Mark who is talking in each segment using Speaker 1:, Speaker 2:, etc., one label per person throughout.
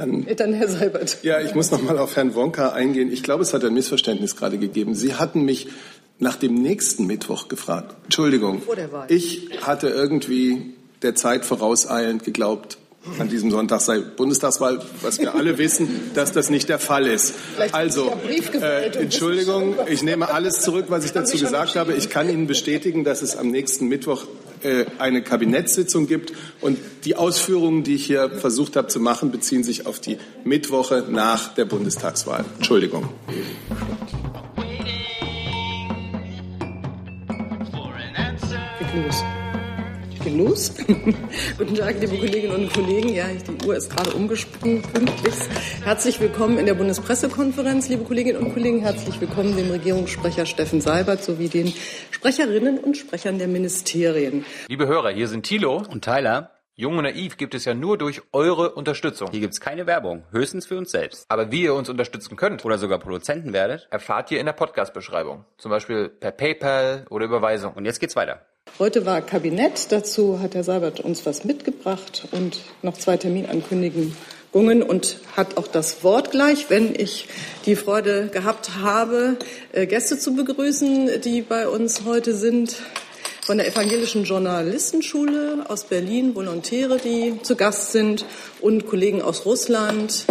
Speaker 1: Dann, Dann Herr Seibert.
Speaker 2: Ja, ich muss noch mal auf Herrn Wonka eingehen. Ich glaube, es hat ein Missverständnis gerade gegeben. Sie hatten mich nach dem nächsten Mittwoch gefragt. Entschuldigung. Vor der Wahl. Ich hatte irgendwie der Zeit vorauseilend geglaubt, an diesem Sonntag sei Bundestagswahl, was wir alle wissen, dass das nicht der Fall ist. Vielleicht also, äh, Entschuldigung, ich nehme alles zurück, was ich dazu gesagt habe. Ich kann Ihnen bestätigen, dass es am nächsten Mittwoch eine Kabinettssitzung gibt und die Ausführungen, die ich hier versucht habe zu machen, beziehen sich auf die Mittwoche nach der Bundestagswahl. Entschuldigung.
Speaker 1: Los geht los. Guten Tag, liebe Kolleginnen und Kollegen. Ja, die Uhr ist gerade umgesprungen, pünktlich. Herzlich willkommen in der Bundespressekonferenz, liebe Kolleginnen und Kollegen. Herzlich willkommen dem Regierungssprecher Steffen Seibert sowie den Sprecherinnen und Sprechern der Ministerien.
Speaker 3: Liebe Hörer, hier sind Thilo und Tyler. Jung und Naiv gibt es ja nur durch eure Unterstützung.
Speaker 4: Hier gibt es keine Werbung, höchstens für uns selbst.
Speaker 3: Aber wie ihr uns unterstützen könnt
Speaker 4: oder sogar Produzenten werdet,
Speaker 3: erfahrt ihr in der Podcast-Beschreibung. Zum Beispiel per PayPal oder Überweisung.
Speaker 4: Und jetzt geht's weiter.
Speaker 1: Heute war Kabinett, dazu hat Herr Seibert uns was mitgebracht und noch zwei Terminankündigungen und hat auch das Wort gleich, wenn ich die Freude gehabt habe, äh, Gäste zu begrüßen, die bei uns heute sind. Von der Evangelischen Journalistenschule aus Berlin, Volontäre, die zu Gast sind und Kollegen aus Russland,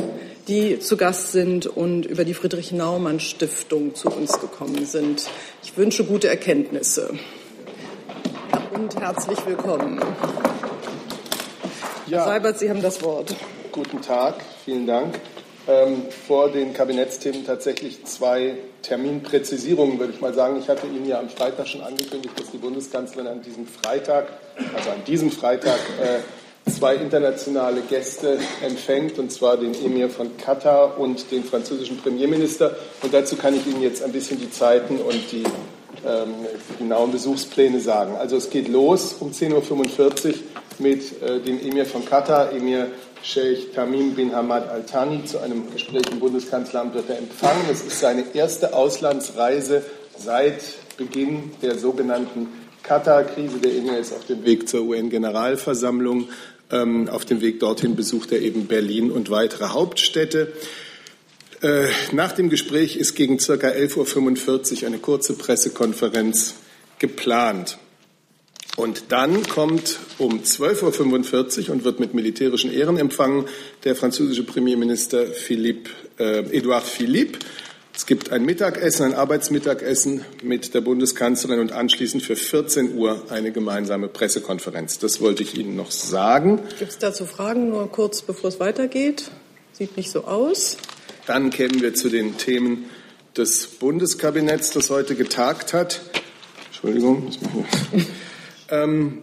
Speaker 1: die zu Gast sind und über die Friedrich-Naumann-Stiftung zu uns gekommen sind. Ich wünsche gute Erkenntnisse und herzlich willkommen. Ja. Herr Seibert, Sie haben das Wort.
Speaker 2: Guten Tag, vielen Dank. Ähm, vor den Kabinettsthemen tatsächlich zwei Terminpräzisierungen, würde ich mal sagen. Ich hatte Ihnen ja am Freitag schon angekündigt, dass die Bundeskanzlerin an diesem Freitag, also an diesem Freitag, äh, zwei internationale Gäste empfängt, und zwar den Emir von Katar und den französischen Premierminister. Und dazu kann ich Ihnen jetzt ein bisschen die Zeiten und die ähm, genauen Besuchspläne sagen. Also es geht los um 10.45 Uhr mit äh, dem Emir von Katar, Emir Sheikh Tamim bin Hamad Al Thani. Zu einem Gespräch im Bundeskanzleramt wird er empfangen. Es ist seine erste Auslandsreise seit Beginn der sogenannten Katar-Krise. Der Emir ist auf dem Weg zur UN-Generalversammlung. Ähm, auf dem Weg dorthin besucht er eben Berlin und weitere Hauptstädte. Äh, nach dem Gespräch ist gegen ca. 11.45 Uhr eine kurze Pressekonferenz geplant. Und dann kommt um 12.45 Uhr und wird mit militärischen Ehren empfangen der französische Premierminister Philippe, äh, Edouard Philippe. Es gibt ein Mittagessen, ein Arbeitsmittagessen mit der Bundeskanzlerin und anschließend für 14 Uhr eine gemeinsame Pressekonferenz. Das wollte ich Ihnen noch sagen.
Speaker 1: Gibt es dazu Fragen, nur kurz bevor es weitergeht? Sieht nicht so aus.
Speaker 2: Dann kämen wir zu den Themen des Bundeskabinetts, das heute getagt hat. Entschuldigung. ähm,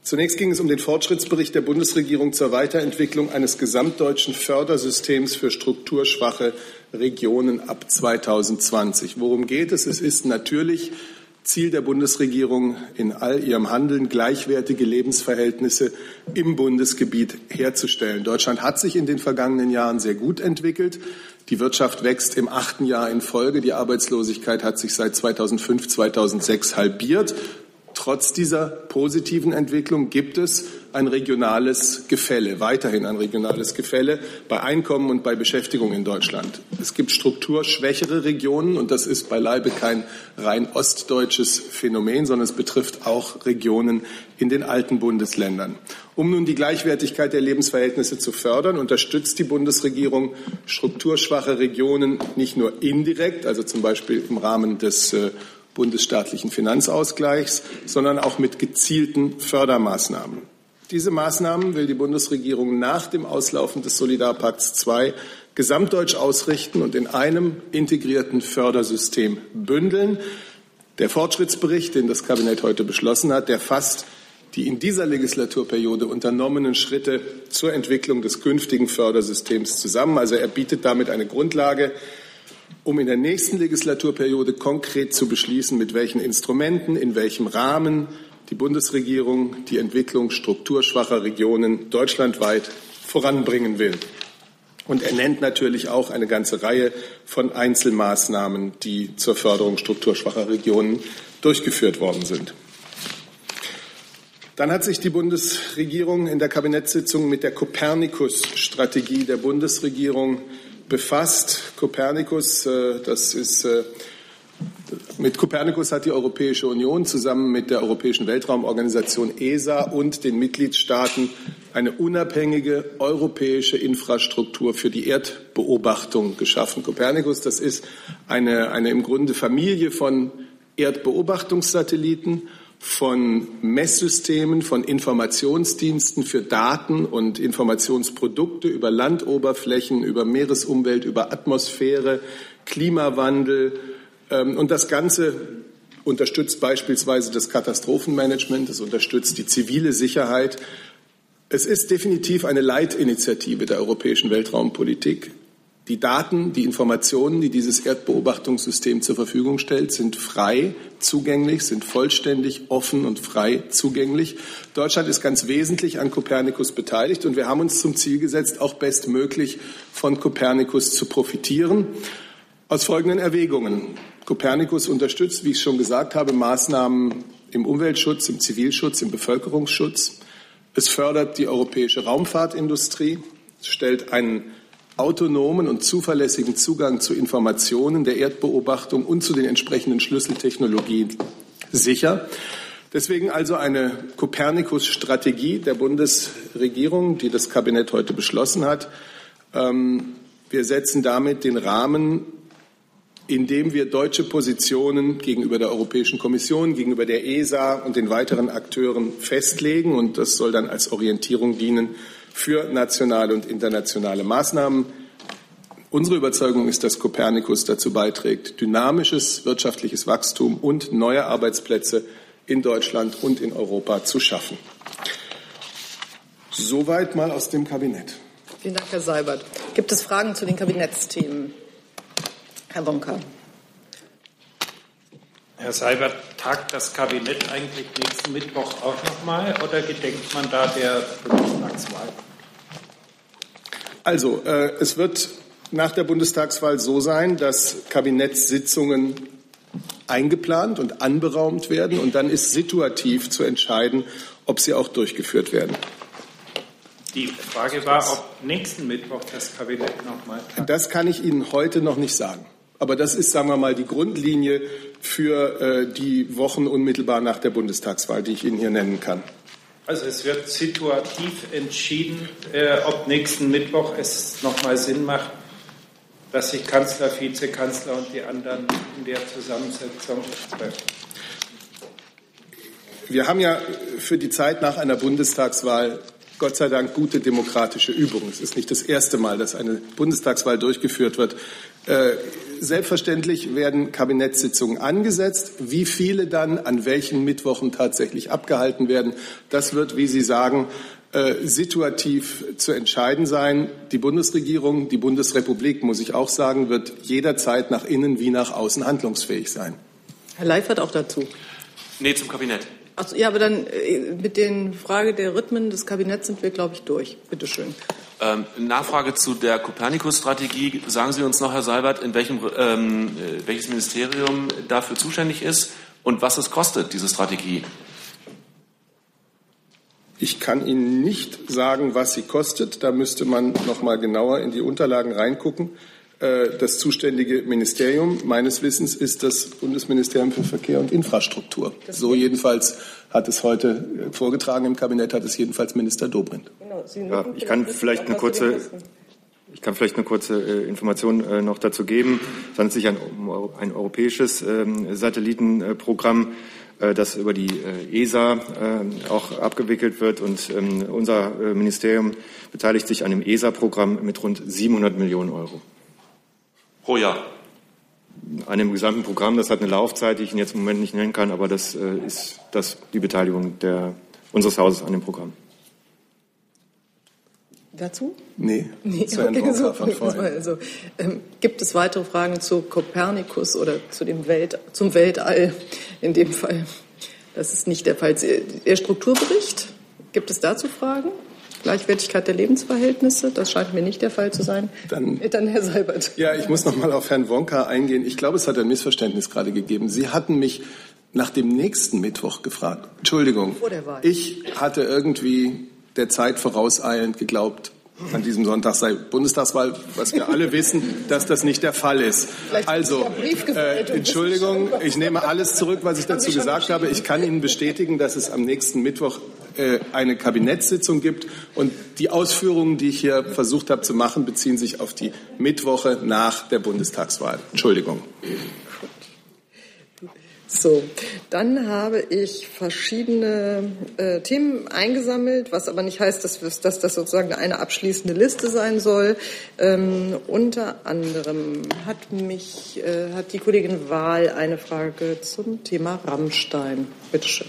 Speaker 2: zunächst ging es um den Fortschrittsbericht der Bundesregierung zur Weiterentwicklung eines gesamtdeutschen Fördersystems für strukturschwache Regionen ab 2020. Worum geht es? Es ist natürlich Ziel der Bundesregierung in all ihrem Handeln, gleichwertige Lebensverhältnisse im Bundesgebiet herzustellen. Deutschland hat sich in den vergangenen Jahren sehr gut entwickelt. Die Wirtschaft wächst im achten Jahr in Folge. Die Arbeitslosigkeit hat sich seit 2005, 2006 halbiert. Trotz dieser positiven Entwicklung gibt es ein regionales Gefälle, weiterhin ein regionales Gefälle bei Einkommen und bei Beschäftigung in Deutschland. Es gibt strukturschwächere Regionen und das ist beileibe kein rein ostdeutsches Phänomen, sondern es betrifft auch Regionen in den alten Bundesländern. Um nun die Gleichwertigkeit der Lebensverhältnisse zu fördern, unterstützt die Bundesregierung strukturschwache Regionen nicht nur indirekt, also zum Beispiel im Rahmen des äh, bundesstaatlichen Finanzausgleichs, sondern auch mit gezielten Fördermaßnahmen. Diese Maßnahmen will die Bundesregierung nach dem Auslaufen des Solidarpakts II gesamtdeutsch ausrichten und in einem integrierten Fördersystem bündeln. Der Fortschrittsbericht, den das Kabinett heute beschlossen hat, der fasst die in dieser Legislaturperiode unternommenen Schritte zur Entwicklung des künftigen Fördersystems zusammen. Also er bietet damit eine Grundlage, um in der nächsten Legislaturperiode konkret zu beschließen, mit welchen Instrumenten, in welchem Rahmen die Bundesregierung die Entwicklung strukturschwacher Regionen deutschlandweit voranbringen will. Und er nennt natürlich auch eine ganze Reihe von Einzelmaßnahmen, die zur Förderung strukturschwacher Regionen durchgeführt worden sind. Dann hat sich die Bundesregierung in der Kabinettssitzung mit der Kopernikus-Strategie der Bundesregierung befasst. Kopernikus, äh, das ist äh, mit Kopernikus hat die Europäische Union zusammen mit der Europäischen Weltraumorganisation ESA und den Mitgliedstaaten eine unabhängige europäische Infrastruktur für die Erdbeobachtung geschaffen. Kopernikus, das ist eine, eine im Grunde Familie von Erdbeobachtungssatelliten, von Messsystemen, von Informationsdiensten für Daten und Informationsprodukte über Landoberflächen, über Meeresumwelt, über Atmosphäre, Klimawandel. Ähm, und das Ganze unterstützt beispielsweise das Katastrophenmanagement, es unterstützt die zivile Sicherheit. Es ist definitiv eine Leitinitiative der europäischen Weltraumpolitik. Die Daten, die Informationen, die dieses Erdbeobachtungssystem zur Verfügung stellt, sind frei zugänglich, sind vollständig offen und frei zugänglich. Deutschland ist ganz wesentlich an Kopernikus beteiligt und wir haben uns zum Ziel gesetzt, auch bestmöglich von Kopernikus zu profitieren. Aus folgenden Erwägungen. Kopernikus unterstützt, wie ich schon gesagt habe, Maßnahmen im Umweltschutz, im Zivilschutz, im Bevölkerungsschutz. Es fördert die europäische Raumfahrtindustrie, stellt einen autonomen und zuverlässigen Zugang zu Informationen der Erdbeobachtung und zu den entsprechenden Schlüsseltechnologien sicher. Deswegen also eine Kopernikus-Strategie der Bundesregierung, die das Kabinett heute beschlossen hat. Ähm, wir setzen damit den Rahmen, in dem wir deutsche Positionen gegenüber der Europäischen Kommission, gegenüber der ESA und den weiteren Akteuren festlegen. Und das soll dann als Orientierung dienen für nationale und internationale Maßnahmen. Unsere Überzeugung ist, dass Kopernikus dazu beiträgt, dynamisches wirtschaftliches Wachstum und neue Arbeitsplätze in Deutschland und in Europa zu schaffen. Soweit mal aus dem Kabinett.
Speaker 1: Vielen Dank, Herr Seibert. Gibt es Fragen zu den Kabinettsthemen? Herr Wonka.
Speaker 5: Herr Seibert, tagt das Kabinett eigentlich nächsten Mittwoch auch noch mal oder gedenkt man da der Bundestagswahl?
Speaker 2: Also, äh, es wird nach der Bundestagswahl so sein, dass Kabinettssitzungen eingeplant und anberaumt werden und dann ist situativ zu entscheiden, ob sie auch durchgeführt werden.
Speaker 5: Die Frage war, ob nächsten Mittwoch das Kabinett noch mal.
Speaker 2: Das kann ich Ihnen heute noch nicht sagen. Aber das ist, sagen wir mal, die Grundlinie für äh, die Wochen unmittelbar nach der Bundestagswahl, die ich Ihnen hier nennen kann.
Speaker 5: Also es wird situativ entschieden, äh, ob nächsten Mittwoch es nochmal Sinn macht, dass sich Kanzler, Vizekanzler und die anderen in der Zusammensetzung treffen.
Speaker 2: Wir haben ja für die Zeit nach einer Bundestagswahl Gott sei Dank gute demokratische Übungen. Es ist nicht das erste Mal, dass eine Bundestagswahl durchgeführt wird. Äh, selbstverständlich werden Kabinettssitzungen angesetzt. Wie viele dann an welchen Mittwochen tatsächlich abgehalten werden, das wird, wie Sie sagen, äh, situativ zu entscheiden sein. Die Bundesregierung, die Bundesrepublik, muss ich auch sagen, wird jederzeit nach innen wie nach außen handlungsfähig sein.
Speaker 1: Herr Leifert auch dazu.
Speaker 3: Nee, zum Kabinett.
Speaker 1: Also, ja, aber dann äh, mit den Frage der Rhythmen des Kabinetts sind wir, glaube ich, durch. Bitte schön.
Speaker 3: Ähm, Nachfrage zu der Kopernikus-Strategie. Sagen Sie uns noch, Herr Seibert, in welchem, ähm, äh, welches Ministerium dafür zuständig ist und was es kostet, diese Strategie?
Speaker 2: Ich kann Ihnen nicht sagen, was sie kostet. Da müsste man noch mal genauer in die Unterlagen reingucken. Äh, das zuständige Ministerium meines Wissens ist das Bundesministerium für Verkehr und Infrastruktur. So jedenfalls hat es heute äh, vorgetragen im Kabinett, hat es jedenfalls Minister Dobrindt.
Speaker 6: Genau, ja, ich kann vielleicht eine kurze, ich kann vielleicht eine kurze äh, Information äh, noch dazu geben. Es handelt sich um ein europäisches ähm, Satellitenprogramm, äh, das über die äh, ESA auch abgewickelt wird. Und ähm, unser Ministerium beteiligt sich an dem ESA-Programm mit rund 700 Millionen Euro.
Speaker 3: Pro Jahr.
Speaker 6: An dem gesamten Programm, das hat eine Laufzeit, die ich Ihnen jetzt im Moment nicht nennen kann, aber das äh, ist das, die Beteiligung der, unseres Hauses an dem Programm.
Speaker 1: Dazu?
Speaker 2: Nee,
Speaker 1: nee
Speaker 2: zu
Speaker 1: okay, so,
Speaker 2: von vorhin.
Speaker 1: also, ähm, gibt es weitere Fragen zu Kopernikus oder zu dem Welt, zum Weltall in dem Fall? Das ist nicht der Fall. Der Strukturbericht, gibt es dazu Fragen? Gleichwertigkeit der Lebensverhältnisse. Das scheint mir nicht der Fall zu sein.
Speaker 2: Dann,
Speaker 1: Dann Herr Seibert.
Speaker 2: Ja, ich muss noch mal auf Herrn Wonka eingehen. Ich glaube, es hat ein Missverständnis gerade gegeben. Sie hatten mich nach dem nächsten Mittwoch gefragt. Entschuldigung,
Speaker 1: Vor der Wahl.
Speaker 2: ich hatte irgendwie der Zeit vorauseilend geglaubt, an diesem Sonntag sei Bundestagswahl, was wir alle wissen, dass das nicht der Fall ist.
Speaker 1: Vielleicht
Speaker 2: Also, äh, Entschuldigung, ich nehme alles zurück, was ich dazu gesagt habe. Ich kann Ihnen bestätigen, dass es am nächsten Mittwoch eine Kabinettssitzung gibt und die Ausführungen, die ich hier versucht habe zu machen, beziehen sich auf die Mittwoche nach der Bundestagswahl. Entschuldigung.
Speaker 1: So, dann habe ich verschiedene äh, Themen eingesammelt, was aber nicht heißt, dass, dass das sozusagen eine abschließende Liste sein soll. Ähm, unter anderem hat mich äh, hat die Kollegin Wahl eine Frage zum Thema Rammstein. Bitte schön.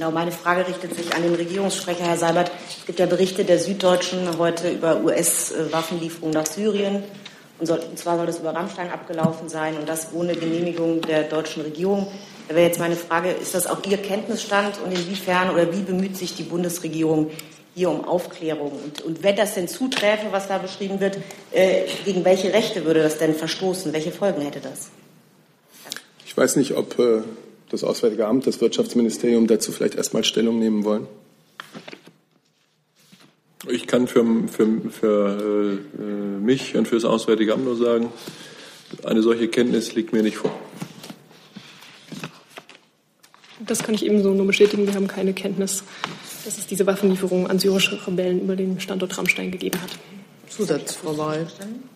Speaker 7: Genau, meine Frage richtet sich an den Regierungssprecher, Herr Seibert. Es gibt ja Berichte der Süddeutschen heute über US-Waffenlieferungen nach Syrien. Und, soll, und zwar soll das über Rammstein abgelaufen sein und das ohne Genehmigung der deutschen Regierung. Da wäre jetzt meine Frage, ist das auch Ihr Kenntnisstand und inwiefern oder wie bemüht sich die Bundesregierung hier um Aufklärung? Und, und wenn das denn zuträfe, was da beschrieben wird, äh, gegen welche Rechte würde das denn verstoßen? Welche Folgen hätte das?
Speaker 2: Ich weiß nicht, ob äh, das Auswärtige Amt, das Wirtschaftsministerium dazu vielleicht erstmal Stellung nehmen wollen.
Speaker 8: Ich kann für, für, für äh, mich und für das Auswärtige Amt nur sagen, eine solche Kenntnis liegt mir nicht vor.
Speaker 9: Das kann ich ebenso nur bestätigen. Wir haben keine Kenntnis, dass es diese Waffenlieferung an syrische Rebellen über den Standort Rammstein gegeben hat.
Speaker 1: Zusatz, Frau Wahl.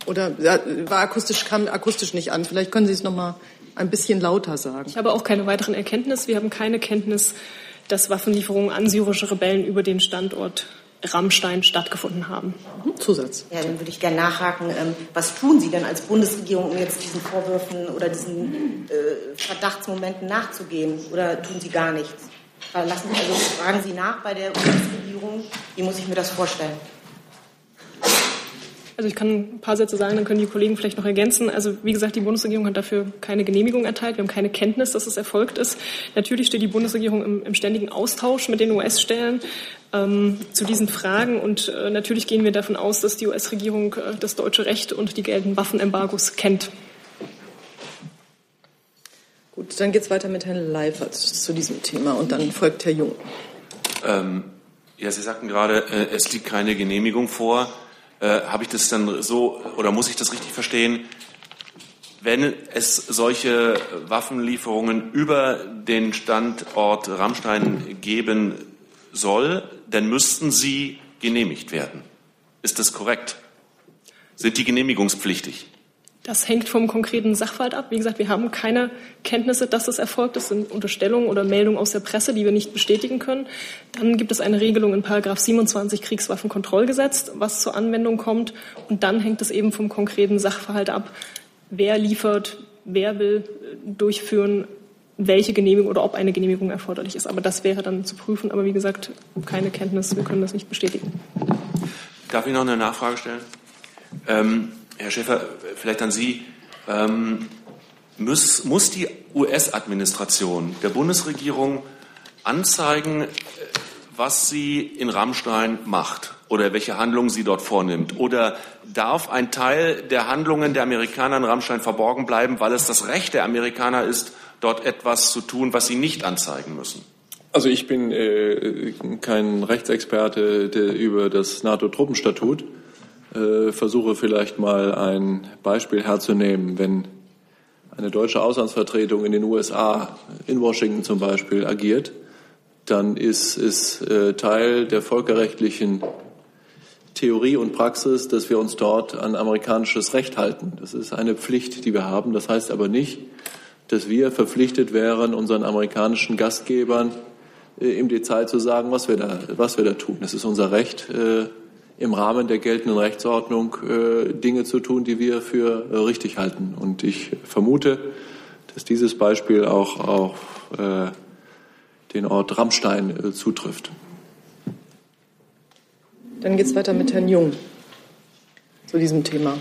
Speaker 1: Oder ja, war akustisch, kam akustisch nicht an. Vielleicht können Sie es noch mal ein bisschen lauter sagen.
Speaker 9: Ich habe auch keine weiteren Erkenntnisse. Wir haben keine Kenntnis, dass Waffenlieferungen an syrische Rebellen über den Standort Rammstein stattgefunden haben.
Speaker 1: Zusatz.
Speaker 7: Ja, dann würde ich gerne nachhaken. Ähm, was tun Sie denn als Bundesregierung, um jetzt diesen Vorwürfen oder diesen äh, Verdachtsmomenten nachzugehen? Oder tun Sie gar nichts? Lassen Sie, also fragen Sie nach bei der Bundesregierung. Wie muss ich mir das vorstellen?
Speaker 9: Also ich kann ein paar Sätze sagen, dann können die Kollegen vielleicht noch ergänzen. Also wie gesagt, die Bundesregierung hat dafür keine Genehmigung erteilt. Wir haben keine Kenntnis, dass es erfolgt ist. Natürlich steht die Bundesregierung im, im ständigen Austausch mit den US-Stellen ähm, zu diesen Fragen. Und äh, natürlich gehen wir davon aus, dass die US-Regierung äh, das deutsche Recht und die geltenden Waffenembargos kennt.
Speaker 1: Gut, dann geht's weiter mit Herrn Leifert zu diesem Thema und dann folgt Herr Jung.
Speaker 3: Ähm, ja, Sie sagten gerade, äh, es liegt keine Genehmigung vor. Äh, Habe ich das dann so oder muss ich das richtig verstehen? Wenn es solche Waffenlieferungen über den Standort Rammstein geben soll, dann müssten sie genehmigt werden. Ist das korrekt? Sind die genehmigungspflichtig?
Speaker 9: Das hängt vom konkreten Sachverhalt ab. Wie gesagt, wir haben keine Kenntnisse, dass das erfolgt. Das sind Unterstellungen oder Meldungen aus der Presse, die wir nicht bestätigen können. Dann gibt es eine Regelung in Paragraph 27 Kriegswaffenkontrollgesetz, was zur Anwendung kommt. Und dann hängt es eben vom konkreten Sachverhalt ab, wer liefert, wer will äh, durchführen, welche Genehmigung oder ob eine Genehmigung erforderlich ist. Aber das wäre dann zu prüfen. Aber wie gesagt, keine Kenntnis, wir können das nicht bestätigen.
Speaker 3: Darf ich noch eine Nachfrage stellen? Ähm, Herr Schäfer, vielleicht an Sie. Ähm, muss, muss die US-Administration der Bundesregierung anzeigen, äh, was sie in Rammstein macht oder welche Handlungen sie dort vornimmt? Oder darf ein Teil der Handlungen der Amerikaner in Rammstein verborgen bleiben, weil es das Recht der Amerikaner ist, dort etwas zu tun, was sie nicht anzeigen müssen?
Speaker 8: Also ich bin äh, kein Rechtsexperte über das NATO-Truppenstatut. Äh, versuche vielleicht mal ein Beispiel herzunehmen. Wenn eine deutsche Auslandsvertretung in den USA, in Washington zum Beispiel, agiert, dann ist es äh, Teil der völkerrechtlichen Theorie und Praxis, dass wir uns dort an amerikanisches Recht halten. Das ist eine Pflicht, die wir haben. Das heißt aber nicht, dass wir verpflichtet wären, unseren amerikanischen Gastgebern äh, im Detail zu sagen, was wir da, was wir da tun. Es ist unser Recht, äh, im Rahmen der geltenden Rechtsordnung äh, Dinge zu tun, die wir für äh, richtig halten. Und ich vermute, dass dieses Beispiel auch auf äh, den Ort Rammstein äh, zutrifft.
Speaker 1: Dann geht's weiter mit Herrn Jung zu diesem Thema.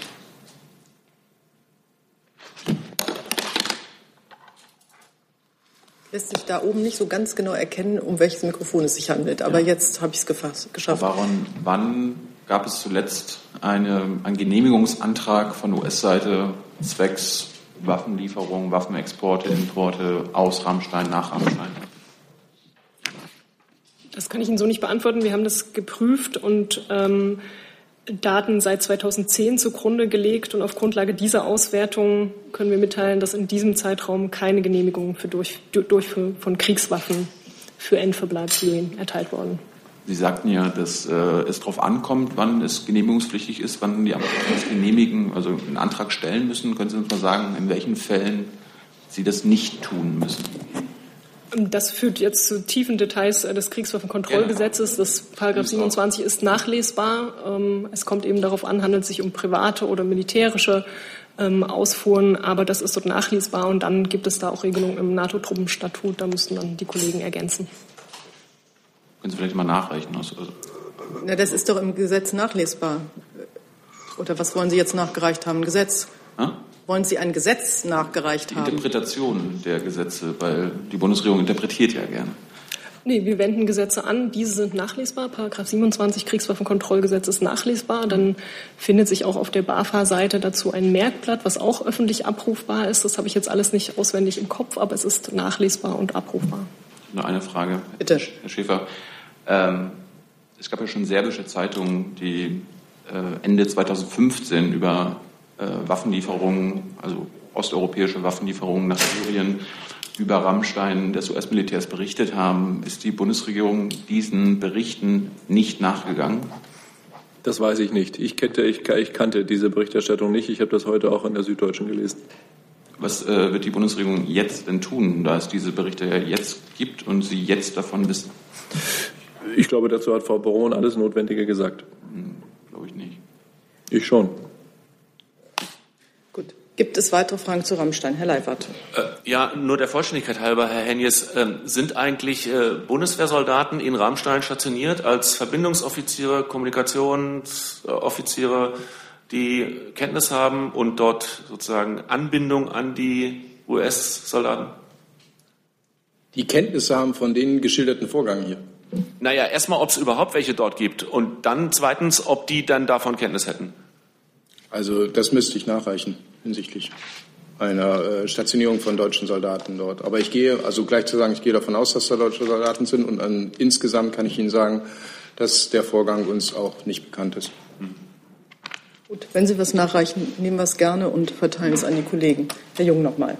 Speaker 1: Lässt sich da oben nicht so ganz genau erkennen, um welches Mikrofon es sich handelt. Aber jetzt habe ich es geschafft.
Speaker 10: Warum, wann gab es zuletzt eine, einen Genehmigungsantrag von US-Seite zwecks
Speaker 3: Waffenlieferungen, Waffenexporte, Importe aus Rammstein, nach Rammstein?
Speaker 9: Das kann ich Ihnen so nicht beantworten. Wir haben das geprüft und ähm, Daten seit 2010 zugrunde gelegt. Und auf Grundlage dieser Auswertung können wir mitteilen, dass in diesem Zeitraum keine Genehmigung für Durchführung von Kriegswaffen für Endverbleib Syrien erteilt worden.
Speaker 3: Sie sagten ja, dass äh, es darauf ankommt, wann es genehmigungspflichtig ist, wann die Amtsämter das genehmigen, also einen Antrag stellen müssen. Können Sie uns mal sagen, in welchen Fällen Sie das nicht tun müssen?
Speaker 9: Das führt jetzt zu tiefen Details des Kriegswaffenkontrollgesetzes. Das Paragraph 27 ist nachlesbar. Ähm, es kommt eben darauf an, handelt es sich um private oder militärische ähm, Ausfuhren, aber das ist dort nachlesbar und dann gibt es da auch Regelungen im NATO-Truppenstatut. Da müssten dann die Kollegen ergänzen.
Speaker 3: Können Sie vielleicht mal nachreichen? Also,
Speaker 1: Na, das ist doch im Gesetz nachlesbar. Oder was wollen Sie jetzt nachgereicht haben? Ein Gesetz?
Speaker 3: Ja?
Speaker 1: Wollen Sie ein Gesetz nachgereicht
Speaker 3: die
Speaker 1: haben?
Speaker 3: Interpretation der Gesetze, weil die Bundesregierung interpretiert ja gerne.
Speaker 9: Nee, wir wenden Gesetze an. Diese sind nachlesbar. Paragraph 27 Kriegswaffenkontrollgesetz ist nachlesbar. Dann findet sich auch auf der BAFA-Seite dazu ein Merkblatt, was auch öffentlich abrufbar ist. Das habe ich jetzt alles nicht auswendig im Kopf, aber es ist nachlesbar und abrufbar.
Speaker 3: Nur eine Frage,
Speaker 1: Bitte.
Speaker 3: Herr Schäfer. Ähm, es gab ja schon serbische Zeitungen, die äh, Ende 2015 über Waffenlieferungen, also osteuropäische Waffenlieferungen nach Syrien über Rammstein des US-Militärs berichtet haben. Ist die Bundesregierung diesen Berichten nicht nachgegangen?
Speaker 8: Das weiß ich nicht. Ich kannte, ich, ich kannte diese Berichterstattung nicht. Ich habe das heute auch in der Süddeutschen gelesen.
Speaker 3: Was äh, wird die Bundesregierung jetzt denn tun, da es diese Berichte ja jetzt gibt und Sie jetzt davon wissen?
Speaker 8: Ich glaube, dazu hat Frau Baron alles Notwendige gesagt.
Speaker 3: Hm, glaube ich nicht.
Speaker 8: Ich schon.
Speaker 1: Gibt es weitere Fragen zu Rammstein? Herr Leibert.
Speaker 3: Äh, ja, nur der Vollständigkeit halber, Herr Henjes, äh, sind eigentlich äh, Bundeswehrsoldaten in Rammstein stationiert als Verbindungsoffiziere, Kommunikationsoffiziere, die Kenntnis haben und dort sozusagen Anbindung an die US-Soldaten?
Speaker 10: Die Kenntnisse haben von den geschilderten Vorgängen hier.
Speaker 3: Naja, erstmal, ob es überhaupt welche dort gibt und dann zweitens, ob die dann davon Kenntnis hätten.
Speaker 10: Also das müsste ich nachreichen hinsichtlich einer äh, Stationierung von deutschen Soldaten dort. Aber ich gehe, also gleich zu sagen, ich gehe davon aus, dass da deutsche Soldaten sind und an, insgesamt kann ich Ihnen sagen, dass der Vorgang uns auch nicht bekannt ist.
Speaker 1: Gut, wenn Sie was nachreichen, nehmen wir es gerne und verteilen es an die Kollegen. Herr Jung nochmal.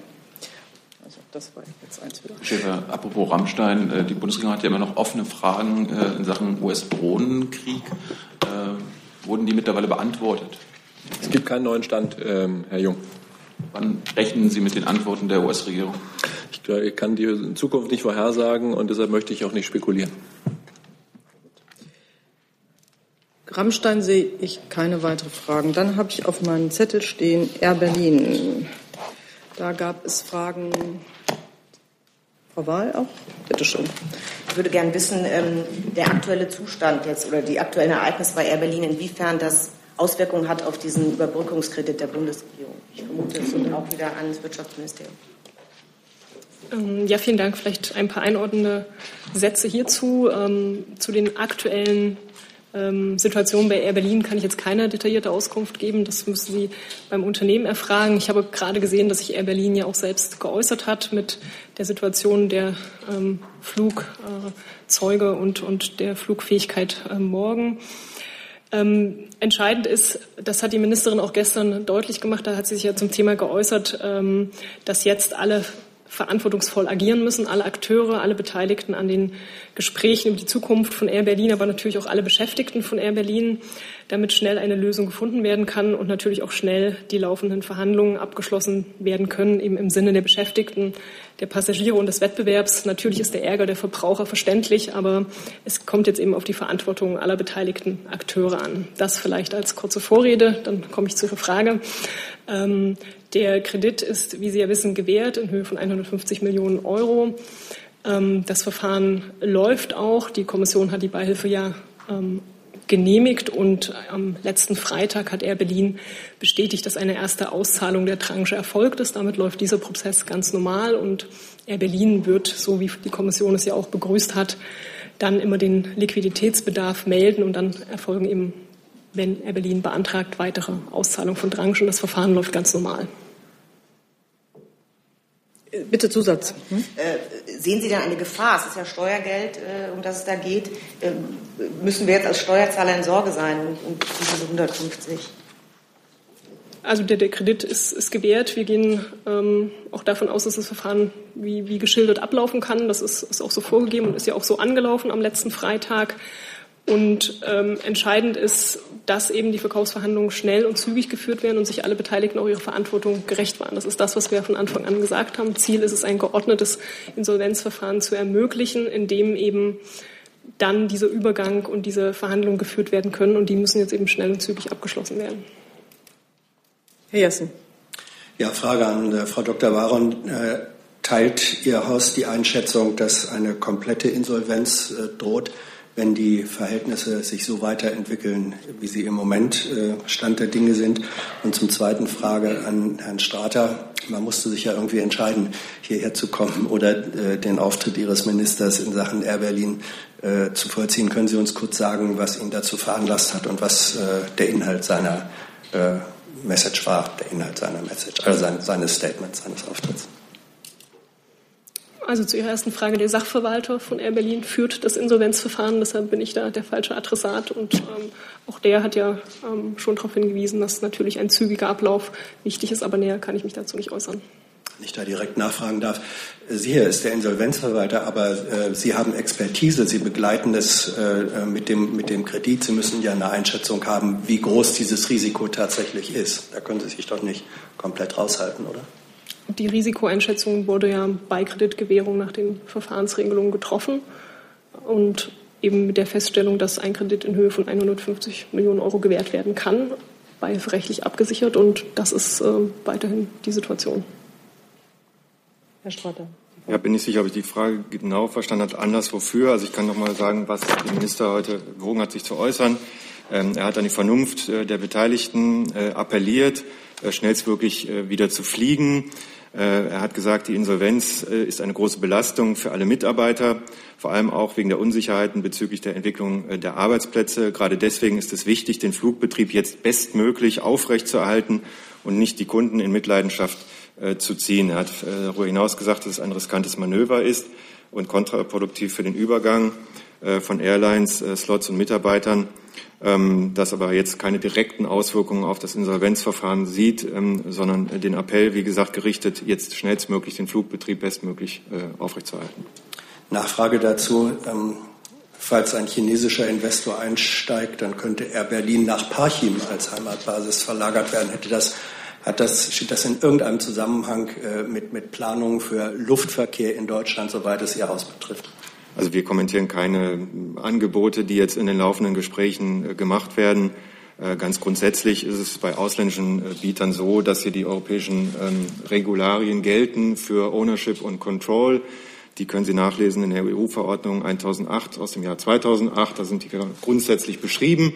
Speaker 1: Also das war jetzt eins wieder.
Speaker 3: Schäfer, apropos Rammstein, äh, die Bundesregierung hat ja immer noch offene Fragen äh, in Sachen US-Drohnenkrieg. Wurden die mittlerweile beantwortet?
Speaker 8: Es gibt keinen neuen Stand, ähm, Herr Jung.
Speaker 3: Wann rechnen Sie mit den Antworten der US-Regierung?
Speaker 8: Ich, ich kann die Zukunft nicht vorhersagen und deshalb möchte ich auch nicht spekulieren.
Speaker 1: Rammstein sehe ich keine weiteren Fragen. Dann habe ich auf meinem Zettel stehen Air Berlin. Da gab es Fragen. Frau Wahl auch? Bitte schön.
Speaker 7: Ich würde gerne wissen, ähm, der aktuelle Zustand jetzt oder die aktuellen Ereignisse bei Air Berlin, inwiefern das Auswirkungen hat auf diesen Überbrückungskredit der Bundesregierung. Ich vermute, es geht auch wieder ans Wirtschaftsministerium.
Speaker 9: Ähm, ja, vielen Dank. Vielleicht ein paar einordnende Sätze hierzu. Ähm, zu den aktuellen ähm, Situationen bei Air Berlin kann ich jetzt keine detaillierte Auskunft geben. Das müssen Sie beim Unternehmen erfragen. Ich habe gerade gesehen, dass sich Air Berlin ja auch selbst geäußert hat mit der Situation der Flugzeuge und, und der Flugfähigkeit äh, morgen. Ähm, entscheidend ist, das hat die Ministerin auch gestern deutlich gemacht, da hat sie sich ja zum Thema geäußert, ähm, dass jetzt alle verantwortungsvoll agieren müssen, alle Akteure, alle Beteiligten an den Gesprächen über die Zukunft von Air Berlin, aber natürlich auch alle Beschäftigten von Air Berlin, damit schnell eine Lösung gefunden werden kann und natürlich auch schnell die laufenden Verhandlungen abgeschlossen werden können, eben im Sinne der Beschäftigten, der Passagiere und des Wettbewerbs. Natürlich ist der Ärger der Verbraucher verständlich, aber es kommt jetzt eben auf die Verantwortung aller beteiligten Akteure an. Das vielleicht als kurze Vorrede, dann komme ich zu Ihrer Frage. Ähm, der Kredit ist, wie Sie ja wissen, gewährt in Höhe von 150 Millionen Euro. Ähm, das Verfahren läuft auch. Die Kommission hat die Beihilfe ja ähm, genehmigt und am letzten Freitag hat Air Berlin bestätigt, dass eine erste Auszahlung der Tranche erfolgt ist. Damit läuft dieser Prozess ganz normal und Air Berlin wird, so wie die Kommission es ja auch begrüßt hat, dann immer den Liquiditätsbedarf melden und dann erfolgen eben, wenn Air Berlin beantragt, weitere Auszahlung von Tranchen. Das Verfahren läuft ganz normal.
Speaker 1: Bitte Zusatz.
Speaker 7: Hm? sehen Sie denn eine Gefahr? Es ist ja Steuergeld, um das es da geht. müssen wir jetzt als Steuerzahler in Sorge sein um, um diese 150?
Speaker 9: Also der, der Kredit ist, ist, gewährt. Wir gehen ähm, auch davon aus, dass das Verfahren wie, wie geschildert ablaufen kann. Das ist, ist, auch so vorgegeben und ist ja auch so angelaufen am letzten Freitag. Und ähm, entscheidend ist, dass eben die Verkaufsverhandlungen schnell und zügig geführt werden und sich alle Beteiligten auch ihrer Verantwortung gerecht waren. Das ist das, was wir von Anfang an gesagt haben. Ziel ist es, ein geordnetes Insolvenzverfahren zu ermöglichen, in dem eben dann dieser Übergang und diese Verhandlungen geführt werden können. Und die müssen jetzt eben schnell und zügig abgeschlossen werden.
Speaker 1: Herr Jessen.
Speaker 11: Ja, Frage an äh, Frau Dr. Waron. Äh, teilt Ihr Haus die Einschätzung, dass eine komplette Insolvenz äh, droht, wenn die Verhältnisse sich so weiterentwickeln, wie sie im Moment äh, Stand der Dinge sind? Und zum Zweiten Frage an Herrn Strater. Man musste sich ja irgendwie entscheiden, hierher zu kommen oder äh, den Auftritt Ihres Ministers in Sachen Air Berlin äh, zu vollziehen. Können Sie uns kurz sagen, was ihn dazu veranlasst hat und was der Inhalt seiner Message war, der Inhalt seiner Message, also seines Statements, seines Auftritts.
Speaker 9: Also zu Ihrer ersten Frage, der Sachverwalter von Air Berlin führt das Insolvenzverfahren, deshalb bin ich da der falsche Adressat und ähm, auch der hat ja ähm, schon darauf hingewiesen, dass natürlich ein zügiger Ablauf wichtig ist, aber näher kann ich mich dazu nicht äußern
Speaker 11: ich da direkt nachfragen darf. Sie hier ist der Insolvenzverwalter, aber äh, Sie haben Expertise, Sie begleiten es äh, mit, dem, mit dem Kredit. Sie müssen ja eine Einschätzung haben, wie groß dieses Risiko tatsächlich ist. Da können Sie sich doch nicht komplett raushalten, oder?
Speaker 9: Die Risikoeinschätzung wurde ja bei Kreditgewährung nach den Verfahrensregelungen getroffen und eben mit der Feststellung, dass ein Kredit in Höhe von 150 Millionen Euro gewährt werden kann, beihilferechtlich abgesichert und das ist äh, weiterhin die Situation.
Speaker 1: Herr Strater.
Speaker 6: Ja, bin nicht sicher, ob ich die Frage genau verstanden habe. Anders wofür? Also ich kann noch mal sagen, was der Minister heute bewogen hat, sich zu äußern. Ähm, er hat an die Vernunft äh, der Beteiligten äh, appelliert, äh, schnellstmöglich wieder zu fliegen. Er hat gesagt, die Insolvenz ist eine große Belastung für alle Mitarbeiter, vor allem auch wegen der Unsicherheiten bezüglich der Entwicklung der Arbeitsplätze. Gerade deswegen ist es wichtig, den Flugbetrieb jetzt bestmöglich aufrechtzuerhalten und nicht die Kunden in Mitleidenschaft zu ziehen. Er hat darüber hinaus gesagt, dass es ein riskantes Manöver ist und kontraproduktiv für den Übergang von Airlines, Slots und Mitarbeitern, das aber jetzt keine direkten Auswirkungen auf das Insolvenzverfahren sieht, ähm, sondern den Appell, wie gesagt, gerichtet, jetzt schnellstmöglich den Flugbetrieb bestmöglich äh, aufrechtzuerhalten.
Speaker 11: Nachfrage dazu. Ähm Falls ein chinesischer Investor einsteigt, dann könnte Air Berlin nach Parchim als Heimatbasis verlagert werden. Hätte das hat das, steht das in irgendeinem Zusammenhang äh, mit, mit Planungen für Luftverkehr in Deutschland, soweit es Ihr Haus betrifft?
Speaker 6: Also wir kommentieren keine Angebote, die jetzt in den laufenden Gesprächen äh, gemacht werden. Äh, ganz grundsätzlich ist es bei ausländischen äh, Bietern so, dass hier die europäischen ähm, Regularien gelten für Ownership und Control. Die können Sie nachlesen in der EU-Verordnung 1008 aus dem Jahr 2008. Da sind die grundsätzlich beschrieben.